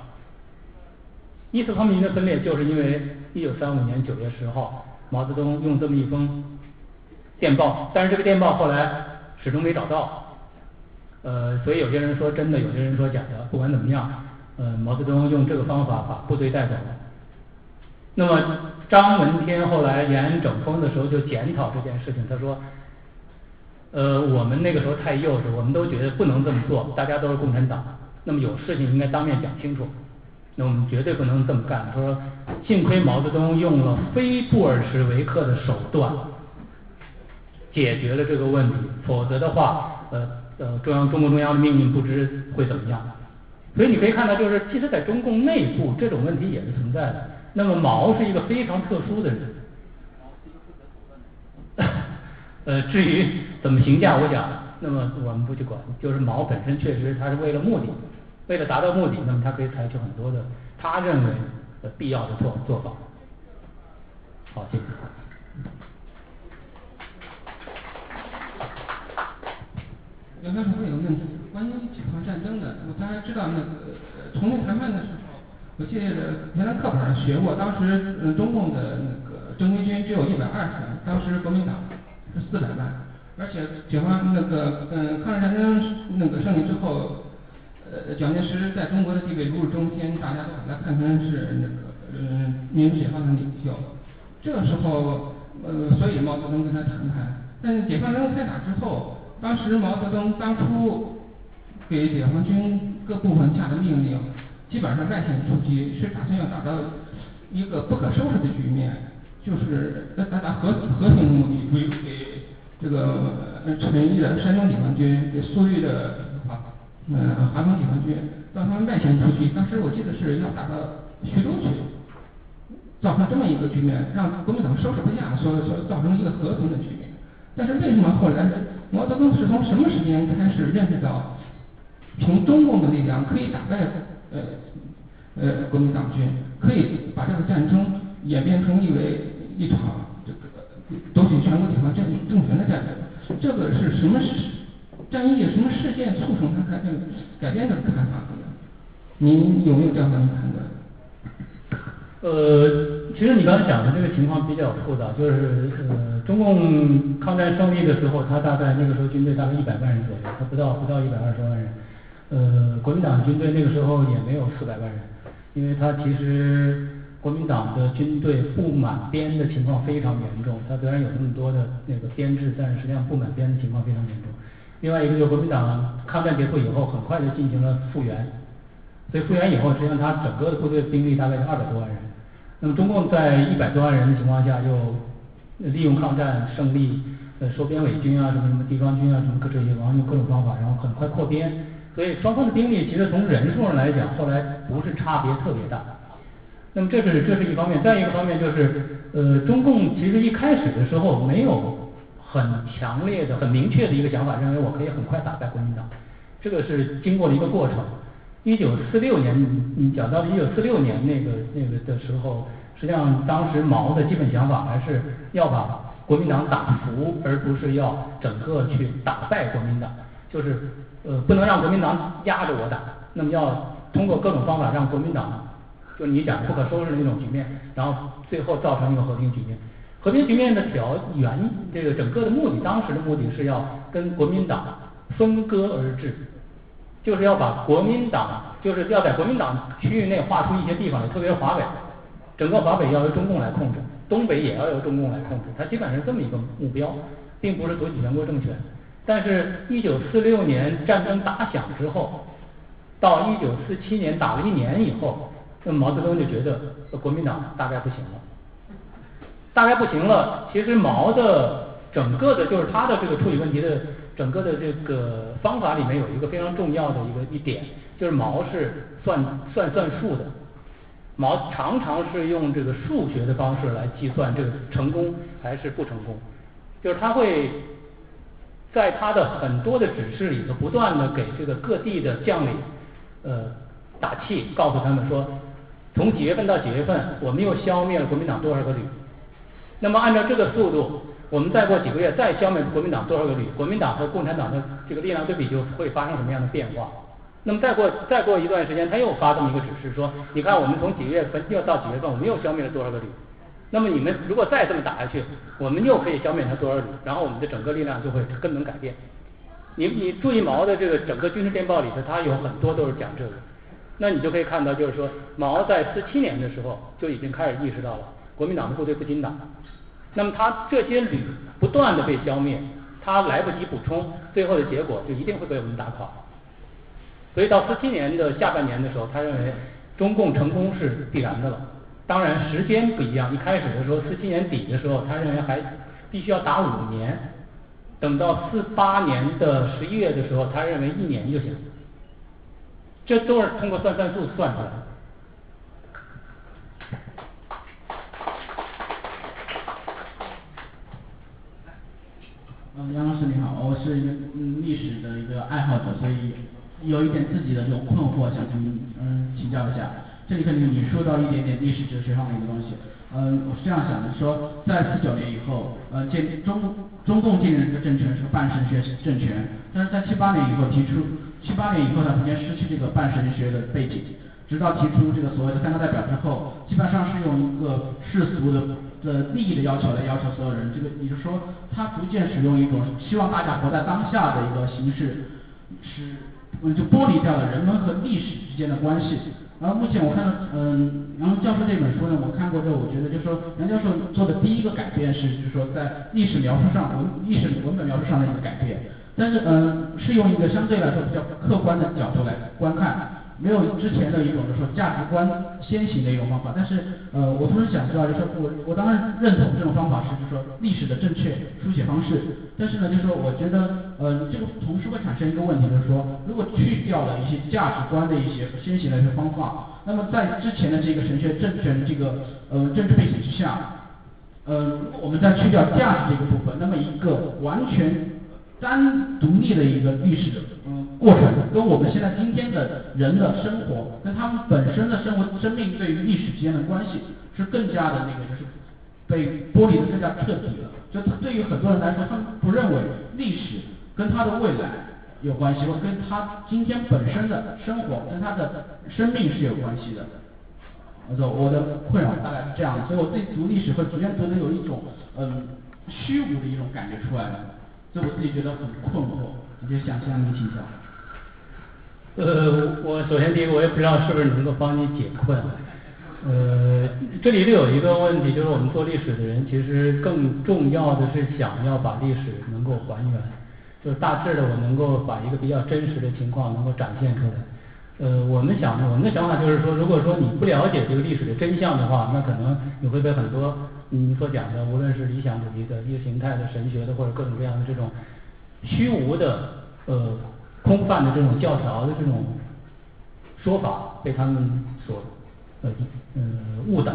一四方面军的分裂，就是因为一九三五年九月十号，毛泽东用这么一封。电报，但是这个电报后来始终没找到，呃，所以有些人说真的，有些人说假的。不管怎么样，呃，毛泽东用这个方法把部队带走了。那么张闻天后来延安整风的时候就检讨这件事情，他说，呃，我们那个时候太幼稚，我们都觉得不能这么做，大家都是共产党，那么有事情应该当面讲清楚，那我们绝对不能这么干。他说，幸亏毛泽东用了非布尔什维克的手段。解决了这个问题，否则的话，呃呃，中央中共中央的命运不知会怎么样。所以你可以看到，就是其实在中共内部这种问题也是存在的。那么毛是一个非常特殊的人，呃，至于怎么评价，我想，那么我们不去管。就是毛本身确实他是为了目的，为了达到目的，那么他可以采取很多的他认为的必要的做做法。好，谢谢。杨教授，我有个问题，关于解放战争的。我大家知道那个重庆谈判的时候，我记得原来课本上学过，当时嗯中共的那个正规军只有一百二十万，当时国民党是四百万，而且解放那个嗯抗日战争那个胜利之后，呃蒋介石在中国的地位如日中天，大家都把他看成是那个嗯民主解放的领袖。这个时候呃所以毛泽东跟他谈判，但是解放战争开打之后。当时毛泽东当初给解放军各部门下的命令，基本上外线出击，是打算要打到一个不可收拾的局面，就是要达到和和平目的，给给这个陈毅的山东解放军，给粟裕的华呃华东解放军，让他们外线出击。当时我记得是要打到徐州去，造成这么一个局面，让国民党收拾不下，所以说造成一个和平的局面。但是为什么后来？毛泽东是从什么时间开始认识到，凭中共的力量可以打败呃呃国民党军，可以把这个战争演变成一为一场这个夺取全国解放政政权的战争？这个是什么事？战役什么事件促成他改变改变这个看法的？您有没有这样的判断？呃，其实你刚才讲的这个情况比较复杂，就是呃，中共抗战胜利的时候，他大概那个时候军队大概一百万人左右，他不到不到一百二十万人。呃，国民党军队那个时候也没有四百万人，因为他其实国民党的军队不满编的情况非常严重，他虽然有那么多的那个编制，但是实际上不满编的情况非常严重。另外一个就是国民党抗战结束以后，很快就进行了复员，所以复员以后，实际上他整个的部队兵力大概是二百多万人。那么中共在一百多万人的情况下，又利用抗战胜利，呃，收编伪军啊，什么什么地方军啊，什么各这些，然后用各种方法，然后很快扩编。所以双方的兵力其实从人数上来讲，后来不是差别特别大。那么这是这是一方面，再一个方面就是，呃，中共其实一开始的时候没有很强烈的、很明确的一个想法，认为我可以很快打败国民党。这个是经过了一个过程。一九四六年，你你讲到一九四六年那个那个的时候，实际上当时毛的基本想法还是要把国民党打服，而不是要整个去打败国民党，就是呃不能让国民党压着我打，那么要通过各种方法让国民党，就你讲不可收拾的那种局面，然后最后造成一个和平局面。和平局面的条原这个整个的目的，当时的目的是要跟国民党分割而治，就是要把国民党，就是要在国民党区域内划出一些地方来，特别是华北，整个华北要由中共来控制，东北也要由中共来控制，它基本上是这么一个目标，并不是夺取全国政权。但是，一九四六年战争打响之后，到一九四七年打了一年以后，那毛泽东就觉得国民党大概不行了。大概不行了。其实毛的整个的，就是他的这个处理问题的整个的这个方法里面有一个非常重要的一个一点，就是毛是算算算数的。毛常常是用这个数学的方式来计算这个成功还是不成功，就是他会在他的很多的指示里头不断的给这个各地的将领呃打气，告诉他们说，从几月份到几月份，我们又消灭了国民党多少个旅。那么按照这个速度，我们再过几个月再消灭国民党多少个旅，国民党和共产党的这个力量对比就会发生什么样的变化？那么再过再过一段时间，他又发这么一个指示说，你看我们从几月份又到几月份，我们又消灭了多少个旅？那么你们如果再这么打下去，我们又可以消灭他多少旅？然后我们的整个力量就会根本改变。你你注意毛的这个整个军事电报里头，他有很多都是讲这个。那你就可以看到，就是说毛在四七年的时候就已经开始意识到了国民党的部队不经打。那么他这些旅不断的被消灭，他来不及补充，最后的结果就一定会被我们打垮。所以到四七年的下半年的时候，他认为中共成功是必然的了。当然时间不一样，一开始的时候四七年底的时候，他认为还必须要打五年，等到四八年的十一月的时候，他认为一年就行。这都是通过算算术算出来的。嗯，杨老师你好，我是一个嗯历史的一个爱好者，所以有一点自己的这种困惑，想请嗯请教一下。这里可能你说到一点点历史哲学上的一个东西，嗯，我是这样想的，说在四九年以后，呃建中中共建立的这个政权是个半神学政权，但是在七八年以后提出，七八年以后它逐渐失去这个半神学的背景，直到提出这个所谓的三个代表之后，基本上是用一个世俗的。的利益的要求来要求所有人，这个也就是说，他逐渐使用一种希望大家活在当下的一个形式，是嗯就剥离掉了人们和历史之间的关系。然后目前我看到，嗯，杨教授这本书呢，我看过之后，我觉得就是说，杨教授做的第一个改变是，就是说在历史描述上文历史文本描述上的一个改变，但是嗯，是用一个相对来说比较客观的角度来观看。没有之前的一种就是说价值观先行的一种方法，但是呃，我同时想知道，就是说我我当然认同这种方法是就是说历史的正确书写方式，但是呢，就是说我觉得呃，这个同时会产生一个问题，就是说如果去掉了一些价值观的一些先行的一些方法，那么在之前的这个神学政权这个呃政治背景之下，呃，我们再去掉价值这个部分，那么一个完全单独立的一个历史。过程跟我们现在今天的人的生活，跟他们本身的生活生命对于历史之间的关系，是更加的那个就是被剥离的更加彻底了。就对于很多人来说，他们不认为历史跟他的未来有关系，或跟他今天本身的生活跟他的生命是有关系的。我说我的困扰大概是这样的，所以我自己读历史会逐渐觉得有一种嗯虚无的一种感觉出来了，所以我自己觉得很困惑，我就想向您请教。呃，我首先第一个，我也不知道是不是能够帮你解困。呃，这里头有一个问题，就是我们做历史的人，其实更重要的是想要把历史能够还原，就大致的我能够把一个比较真实的情况能够展现出来。呃，我们想，我们的想法就是说，如果说你不了解这个历史的真相的话，那可能你会被很多你所讲的，无论是理想主义的、意识形态的、神学的，或者各种各样的这种虚无的呃。空泛的这种教条的这种说法被他们所呃呃误导，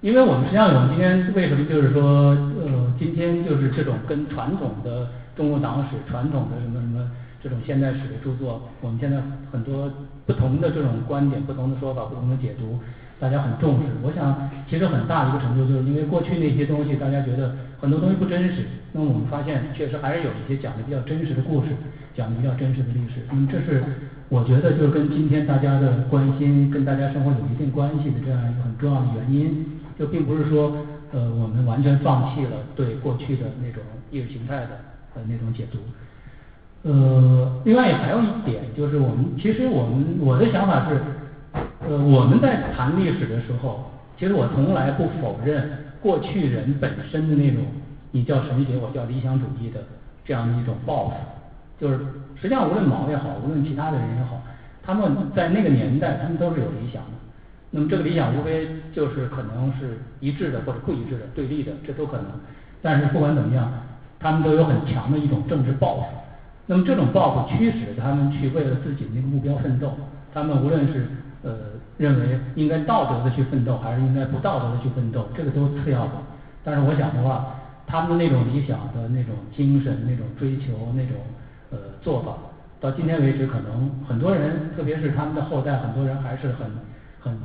因为我们实际上我们今天为什么就是说呃今天就是这种跟传统的中国党史、传统的什么什么这种现代史的著作，我们现在很多不同的这种观点、不同的说法、不同的解读，大家很重视。我想其实很大一个程度就是因为过去那些东西大家觉得很多东西不真实，那我们发现确实还是有一些讲的比较真实的故事。讲的比较真实的历史，那么这是我觉得就是跟今天大家的关心、跟大家生活有一定关系的这样一个很重要的原因。就并不是说呃我们完全放弃了对过去的那种意识形态的呃那种解读。呃，另外还有一点就是我们其实我们我的想法是，呃我们在谈历史的时候，其实我从来不否认过去人本身的那种你叫神学我叫理想主义的这样的一种抱负，就是实际上无论毛也好，无论其他的人也好，他们在那个年代他们都是有理想的。那么这个理想无非就是可能是一致的或者不一致的对立的，这都可能。但是不管怎么样，他们都有很强的一种政治抱负。那么这种抱负驱使他们去为了自己的那个目标奋斗。他们无论是呃认为应该道德的去奋斗，还是应该不道德的去奋斗，这个都次要的。但是我想的话，他们那种理想的那种精神、那种追求、那种呃做法，到今天为止，可能很多人，特别是他们的后代，很多人还是很很，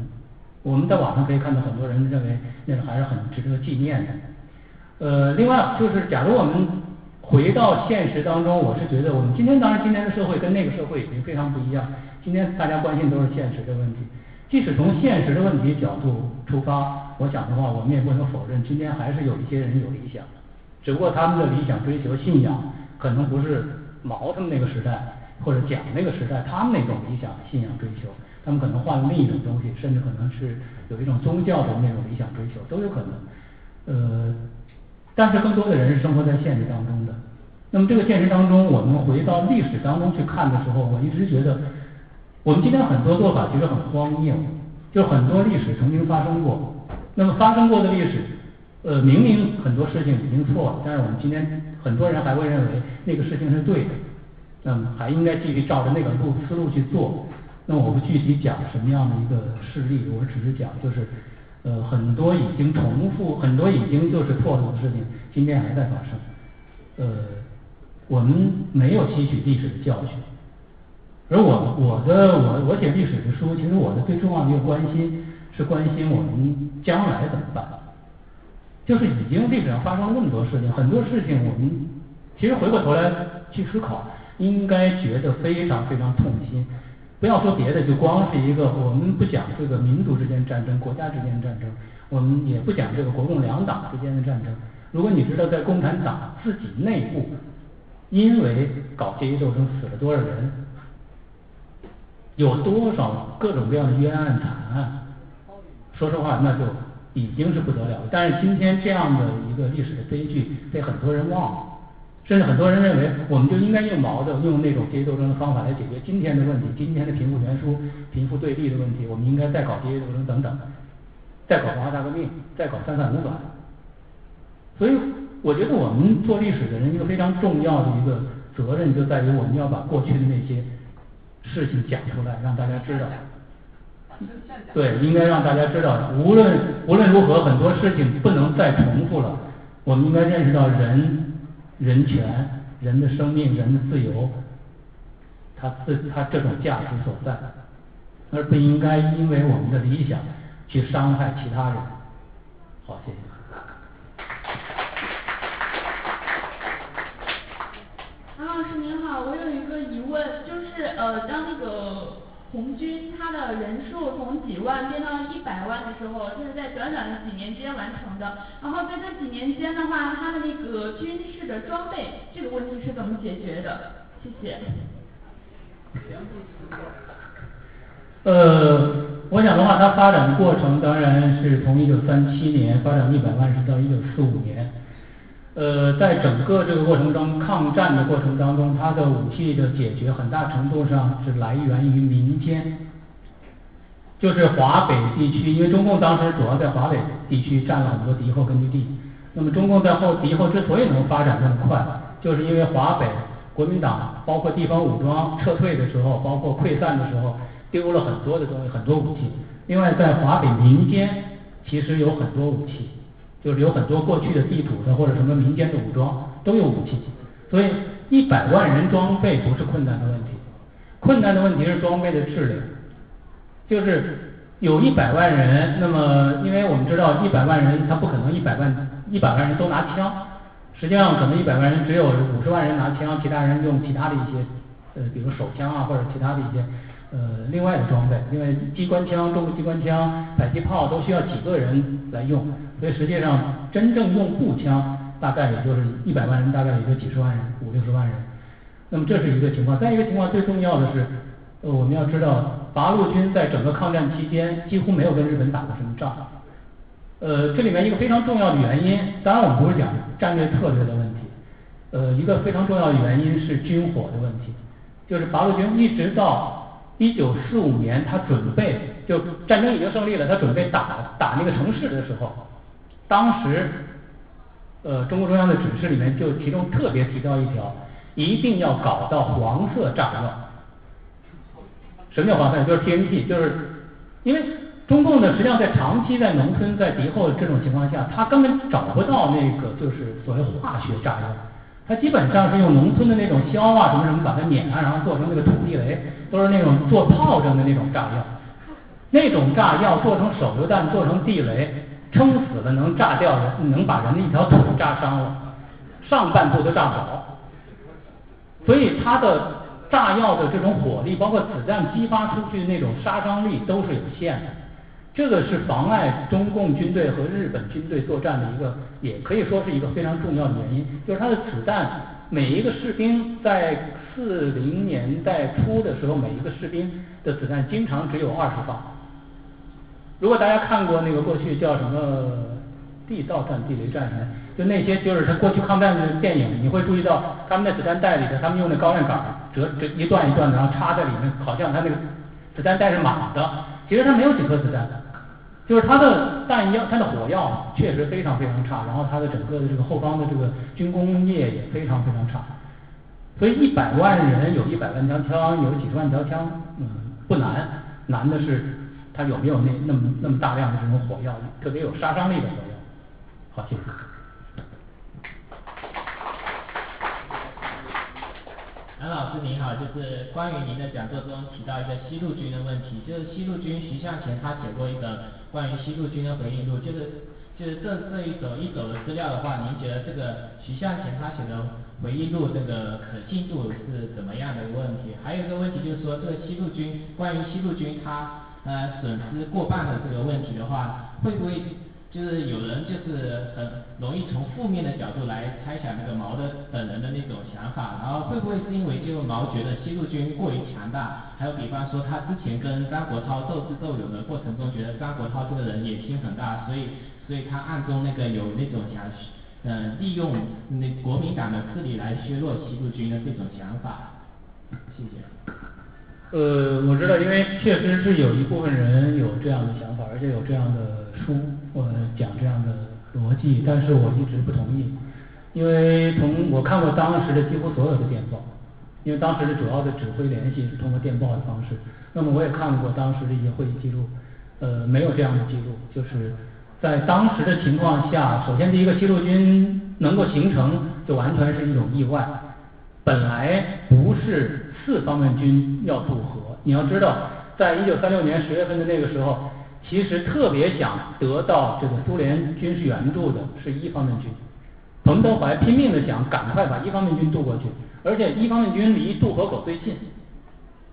我们在网上可以看到很多人认为那个还是很值得纪念的。呃，另外就是假如我们。回到现实当中，我是觉得我们今天当然今天的社会跟那个社会已经非常不一样。今天大家关心都是现实的问题，即使从现实的问题角度出发，我想的话，我们也不能否认，今天还是有一些人有理想，只不过他们的理想追求信仰可能不是毛他们那个时代或者蒋那个时代他们那种理想信仰追求，他们可能换了另一种东西，甚至可能是有一种宗教的那种理想追求都有可能。呃。但是更多的人是生活在现实当中的。那么这个现实当中，我们回到历史当中去看的时候，我一直觉得，我们今天很多做法其实很荒谬。就很多历史曾经发生过，那么发生过的历史，呃，明明很多事情已经错了，但是我们今天很多人还会认为那个事情是对的，那么还应该继续照着那个路思路去做。那我不具体讲什么样的一个事例，我只是讲就是。呃，很多已经重复，很多已经就是错误的事情，今天还在发生。呃，我们没有吸取历史的教训，而我我的我我写历史的书，其实我的最重要的一个关心是关心我们将来怎么办。就是已经历史上发生了那么多事情，很多事情我们其实回过头来去思考，应该觉得非常非常痛心。不要说别的，就光是一个，我们不讲这个民族之间战争、国家之间战争，我们也不讲这个国共两党之间的战争。如果你知道在共产党自己内部，因为搞阶级斗争死了多少人，有多少各种各样的冤案惨案，说实话，那就已经是不得了。但是今天这样的一个历史的悲剧被很多人忘了。甚至很多人认为，我们就应该用毛的、用那种阶级斗争的方法来解决今天的问题，今天的贫富悬殊、贫富对立的问题。我们应该再搞阶级斗争等等，再搞文化大革命，再搞三反五反。所以，我觉得我们做历史的人一个非常重要的一个责任，就在于我们要把过去的那些事情讲出来，让大家知道。对，应该让大家知道，无论无论如何，很多事情不能再重复了。我们应该认识到人。人权、人的生命、人的自由，他自他这种价值所在，而不应该因为我们的理想去伤害其他人。好，谢谢。老师您好，我有一个疑问，就是呃，当那个。红军他的人数从几万变到一百万的时候，这是在短短的几年间完成的。然后在这几年间的话，他的那个军事的装备这个问题是怎么解决的？谢谢。呃，我想的话，它发展过程当然是从一九三七年发展一百万，是到一九四五年。呃，在整个这个过程中，抗战的过程当中，它的武器的解决很大程度上是来源于民间，就是华北地区，因为中共当时主要在华北地区占了很多敌后根据地。那么中共在后敌后之所以能发展这么快，就是因为华北国民党包括地方武装撤退的时候，包括溃散的时候，丢了很多的东西，很多武器。另外，在华北民间其实有很多武器。就是有很多过去的地主的或者什么民间的武装都有武器，所以一百万人装备不是困难的问题，困难的问题是装备的质量。就是有一百万人，那么因为我们知道一百万人他不可能一百万一百万人都拿枪，实际上可能一百万人只有五十万人拿枪，其他人用其他的一些呃比如手枪啊或者其他的一些。呃，另外的装备，因为机关枪、重机关枪、迫击炮都需要几个人来用，所以实际上真正用步枪大概也就是一百万人，大概也就几十万人，五六十万人。那么这是一个情况，再一个情况最重要的是，呃，我们要知道八路军在整个抗战期间几乎没有跟日本打过什么仗。呃，这里面一个非常重要的原因，当然我们不是讲战略策略的问题，呃，一个非常重要的原因是军火的问题，就是八路军一直到一九四五年，他准备就战争已经胜利了，他准备打打那个城市的时候，当时，呃，中共中央的指示里面就其中特别提到一条。一定要搞到黄色炸药。什么叫黄色？就是 TNT，就是因为中共呢，实际上在长期在农村在敌后这种情况下，他根本找不到那个就是所谓化学炸药，他基本上是用农村的那种硝啊什么什么把它碾啊，然后做成那个土地雷，都是那种做炮仗的那种炸药。那种炸药做成手榴弹，做成地雷，撑死了能炸掉人，能把人的一条腿炸伤了，上半部都炸不着。所以它的炸药的这种火力，包括子弹激发出去的那种杀伤力都是有限的，这个是妨碍中共军队和日本军队作战的一个，也可以说是一个非常重要的原因。就是它的子弹，每一个士兵在四零年代初的时候，每一个士兵的子弹经常只有二十发。如果大家看过那个过去叫什么地道战、地雷战什么就那些就是他过去抗战的电影，你会注意到他们的子弹袋里头，他们用那高粱杆折折一段一段的，然后插在里面，好像他那个子弹袋是满的，其实他没有几颗子弹，就是他的弹药、他的火药确实非常非常差，然后他的整个的这个后方的这个军工业也非常非常差，所以一百万人有一百万条枪，有几十万条枪，嗯，不难，难的是他有没有那那么那么大量的这种火药，特别有杀伤力的火药。好，谢谢。杨老师您好，就是关于您的讲座中提到一个西路军的问题，就是西路军徐向前他写过一个关于西路军的回忆录，就是就是这这一手一手的资料的话，您觉得这个徐向前他写的回忆录这个可信度是怎么样的一个问题？还有一个问题就是说，这个西路军关于西路军他呃损失过半的这个问题的话，会不会？就是有人就是很容易从负面的角度来猜想那个毛的本人的那种想法，然后会不会是因为就毛觉得西路军过于强大，还有比方说他之前跟张国焘斗智斗勇的过程中，觉得张国焘这个人野心很大，所以所以他暗中那个有那种想，嗯，利用那国民党的势力来削弱西路军的这种想法，谢谢。呃，我知道，因为确实是有一部分人有这样的想法，而且有这样的书。我讲这样的逻辑，但是我一直不同意，因为从我看过当时的几乎所有的电报，因为当时的主要的指挥联系是通过电报的方式，那么我也看过当时的一些会议记录，呃，没有这样的记录，就是在当时的情况下，首先第一个西路军能够形成，就完全是一种意外，本来不是四方面军要渡河，你要知道，在一九三六年十月份的那个时候。其实特别想得到这个苏联军事援助的是一方面军，彭德怀拼命的想赶快把一方面军渡过去，而且一方面军离渡河口最近，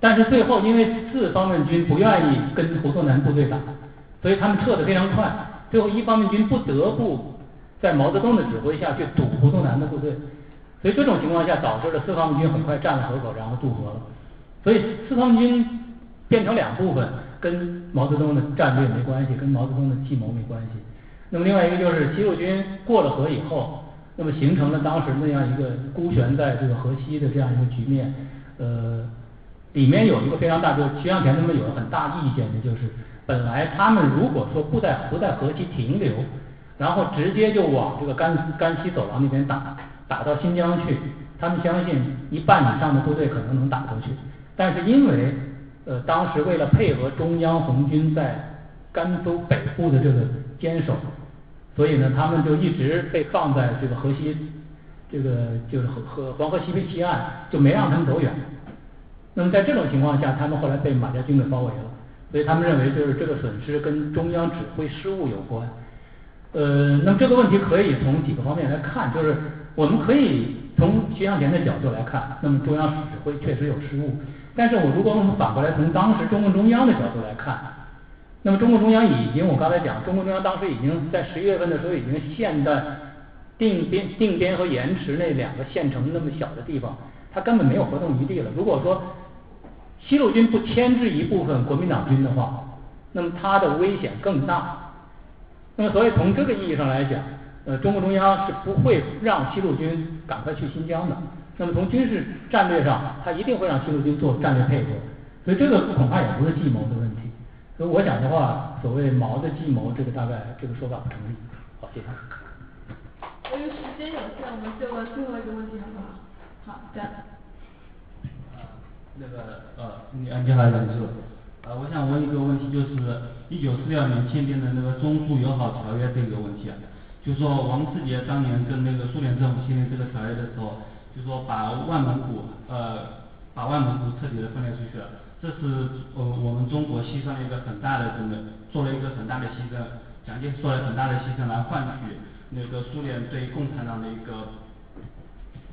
但是最后因为四方面军不愿意跟胡宗南部队打，所以他们撤得非常快，最后一方面军不得不在毛泽东的指挥下去堵胡宗南的部队，所以这种情况下导致了四方军很快占了河口，然后渡河了，所以四方军变成两部分。跟毛泽东的战略没关系，跟毛泽东的计谋没关系。那么另外一个就是西路军过了河以后，那么形成了当时那样一个孤悬在这个河西的这样一个局面。呃，里面有一个非常大，就是徐向前他们有很大意见的，就是本来他们如果说不在不在河西停留，然后直接就往这个甘甘西走廊那边打，打到新疆去，他们相信一半以上的部队可能能打过去。但是因为呃，当时为了配合中央红军在甘肃北部的这个坚守，所以呢，他们就一直被放在这个河西，这个就是河河黄河西北西岸，就没让他们走远。那么在这种情况下，他们后来被马家军给包围了，所以他们认为就是这个损失跟中央指挥失误有关。呃，那么这个问题可以从几个方面来看，就是我们可以从徐向前的角度来看，那么中央指挥确实有失误。但是我如果我们反过来从当时中共中央的角度来看，那么中共中央已经，我刚才讲，中共中央当时已经在十一月份的时候已经限在定边、定边和盐池那两个县城那么小的地方，他根本没有活动余地了。如果说西路军不牵制一部分国民党军的话，那么他的危险更大。那么所以从这个意义上来讲，呃，中共中央是不会让西路军赶快去新疆的。那么从军事战略上，他一定会让西路军做战略配合。所以这个恐怕也不是计谋的问题。所以我想的话，所谓毛的计谋，这个大概这个说法不成立。好，谢谢。由于时间有限，我们就问最后一个问题好不好？好的。那个呃，你你好，梁师呃，我想问一个问题，就是一九四六年签订的那个中苏友好条约这个问题啊，就说王世杰当年跟那个苏联政府签订这个条约的时候，就说把外蒙古呃把外蒙古彻底的分裂出去了。这是呃我们中国牺牲了一个很大的这么做了一个很大的牺牲，蒋介石做了很大的牺牲来换取那个苏联对共产党的一个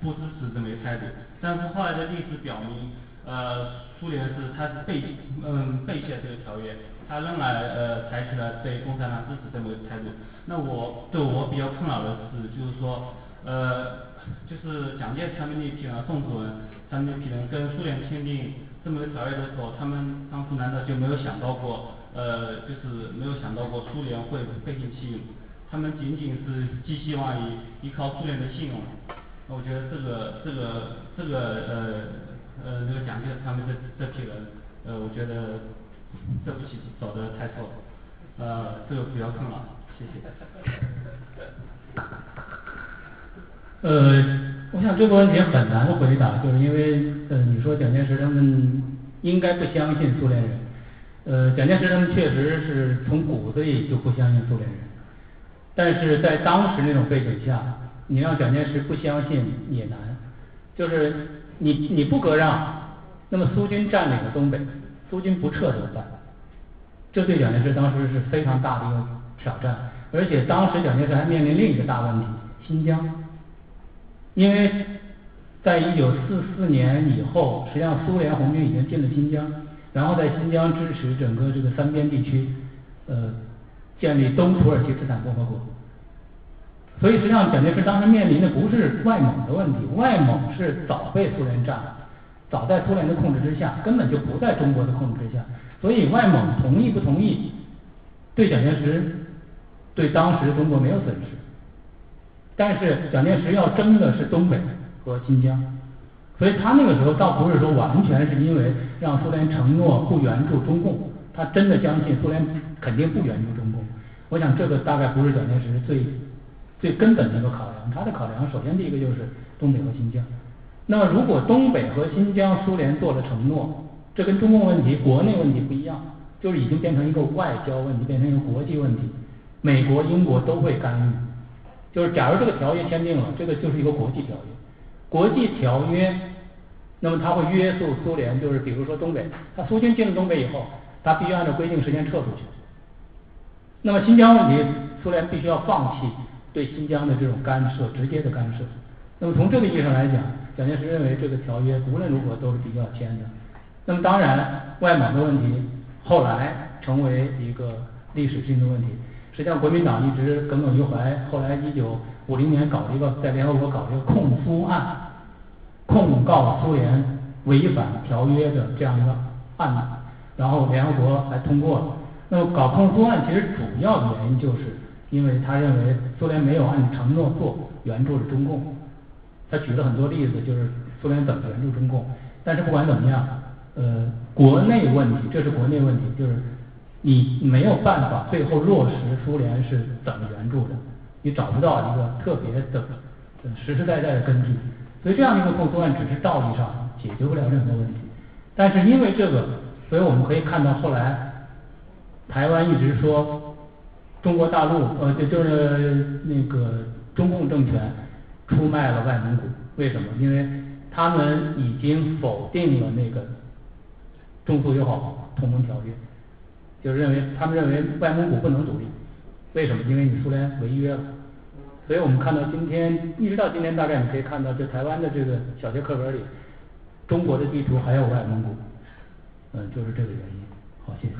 不支持这么一个态度。但是后来的历史表明，呃苏联是他是背嗯背弃了这个条约，他仍然呃采取了对共产党支持这么一个态度。那我对我比较困扰的是，就是说呃就是蒋介石他们那批人，宋子文他们那批人跟苏联签订。这么个条约的时候，他们当初难道就没有想到过，呃，就是没有想到过苏联会背信弃义？他们仅仅是寄希望于依靠苏联的信用。我觉得这个这个这个呃呃那个蒋介石他们这这批人，呃，我觉得对不起走的太错了，呃，这个不要看了，谢谢。呃。我想这个问题很难回答，就是因为呃，你说蒋介石他们应该不相信苏联人，呃，蒋介石他们确实是从骨子里就不相信苏联人，但是在当时那种背景下，你让蒋介石不相信也难，就是你你不割让，那么苏军占领了东北，苏军不撤怎么办？这对蒋介石当时是非常大的一个挑战，而且当时蒋介石还面临另一个大问题，新疆。因为在一九四四年以后，实际上苏联红军已经进了新疆，然后在新疆支持整个这个三边地区，呃，建立东土耳其斯坦共和国。所以实际上蒋介石当时面临的不是外蒙的问题，外蒙是早被苏联占了，早在苏联的控制之下，根本就不在中国的控制之下。所以外蒙同意不同意，对蒋介石，对当时中国没有损失。但是蒋介石要争的是东北和新疆，所以他那个时候倒不是说完全是因为让苏联承诺不援助中共，他真的相信苏联肯定不援助中共。我想这个大概不是蒋介石最最根本的一个考量，他的考量首先第一个就是东北和新疆。那如果东北和新疆苏联做了承诺，这跟中共问题、国内问题不一样，就是已经变成一个外交问题，变成一个国际问题，美国、英国都会干预。就是假如这个条约签订了，这个就是一个国际条约。国际条约，那么它会约束苏联，就是比如说东北，他苏军进了东北以后，他必须按照规定时间撤出去。那么新疆问题，苏联必须要放弃对新疆的这种干涉，直接的干涉。那么从这个意义上来讲，蒋介石认为这个条约无论如何都是必须要签的。那么当然，外蒙的问题后来成为一个历史性的问题。实际上，国民党一直耿耿于怀。后来，一九五零年搞了一个在联合国搞了一个控苏案，控告苏联违反条约的这样一个案子，然后联合国还通过了。那么，搞控苏案其实主要的原因就是因为他认为苏联没有按承诺做援助了中共。他举了很多例子，就是苏联怎么援助中共。但是不管怎么样，呃，国内问题，这是国内问题，就是。你没有办法最后落实苏联是怎么援助的，你找不到一个特别的实实在在的根据，所以这样一个控诉案只是道义上解决不了任何问题。但是因为这个，所以我们可以看到后来台湾一直说中国大陆呃就就是那个中共政权出卖了外蒙古，为什么？因为他们已经否定了那个中苏友好同盟条约。就认为他们认为外蒙古不能独立，为什么？因为你苏联违约了。所以我们看到今天，一直到今天，大概你可以看到，就台湾的这个小学课本里，中国的地图还有外蒙古，嗯，就是这个原因。好，谢谢。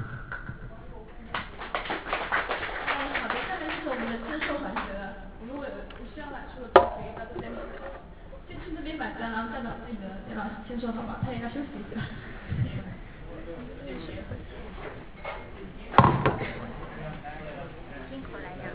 就去那边把蟑螂带到那个先说好吧，他也要休息一下。辛苦了，杨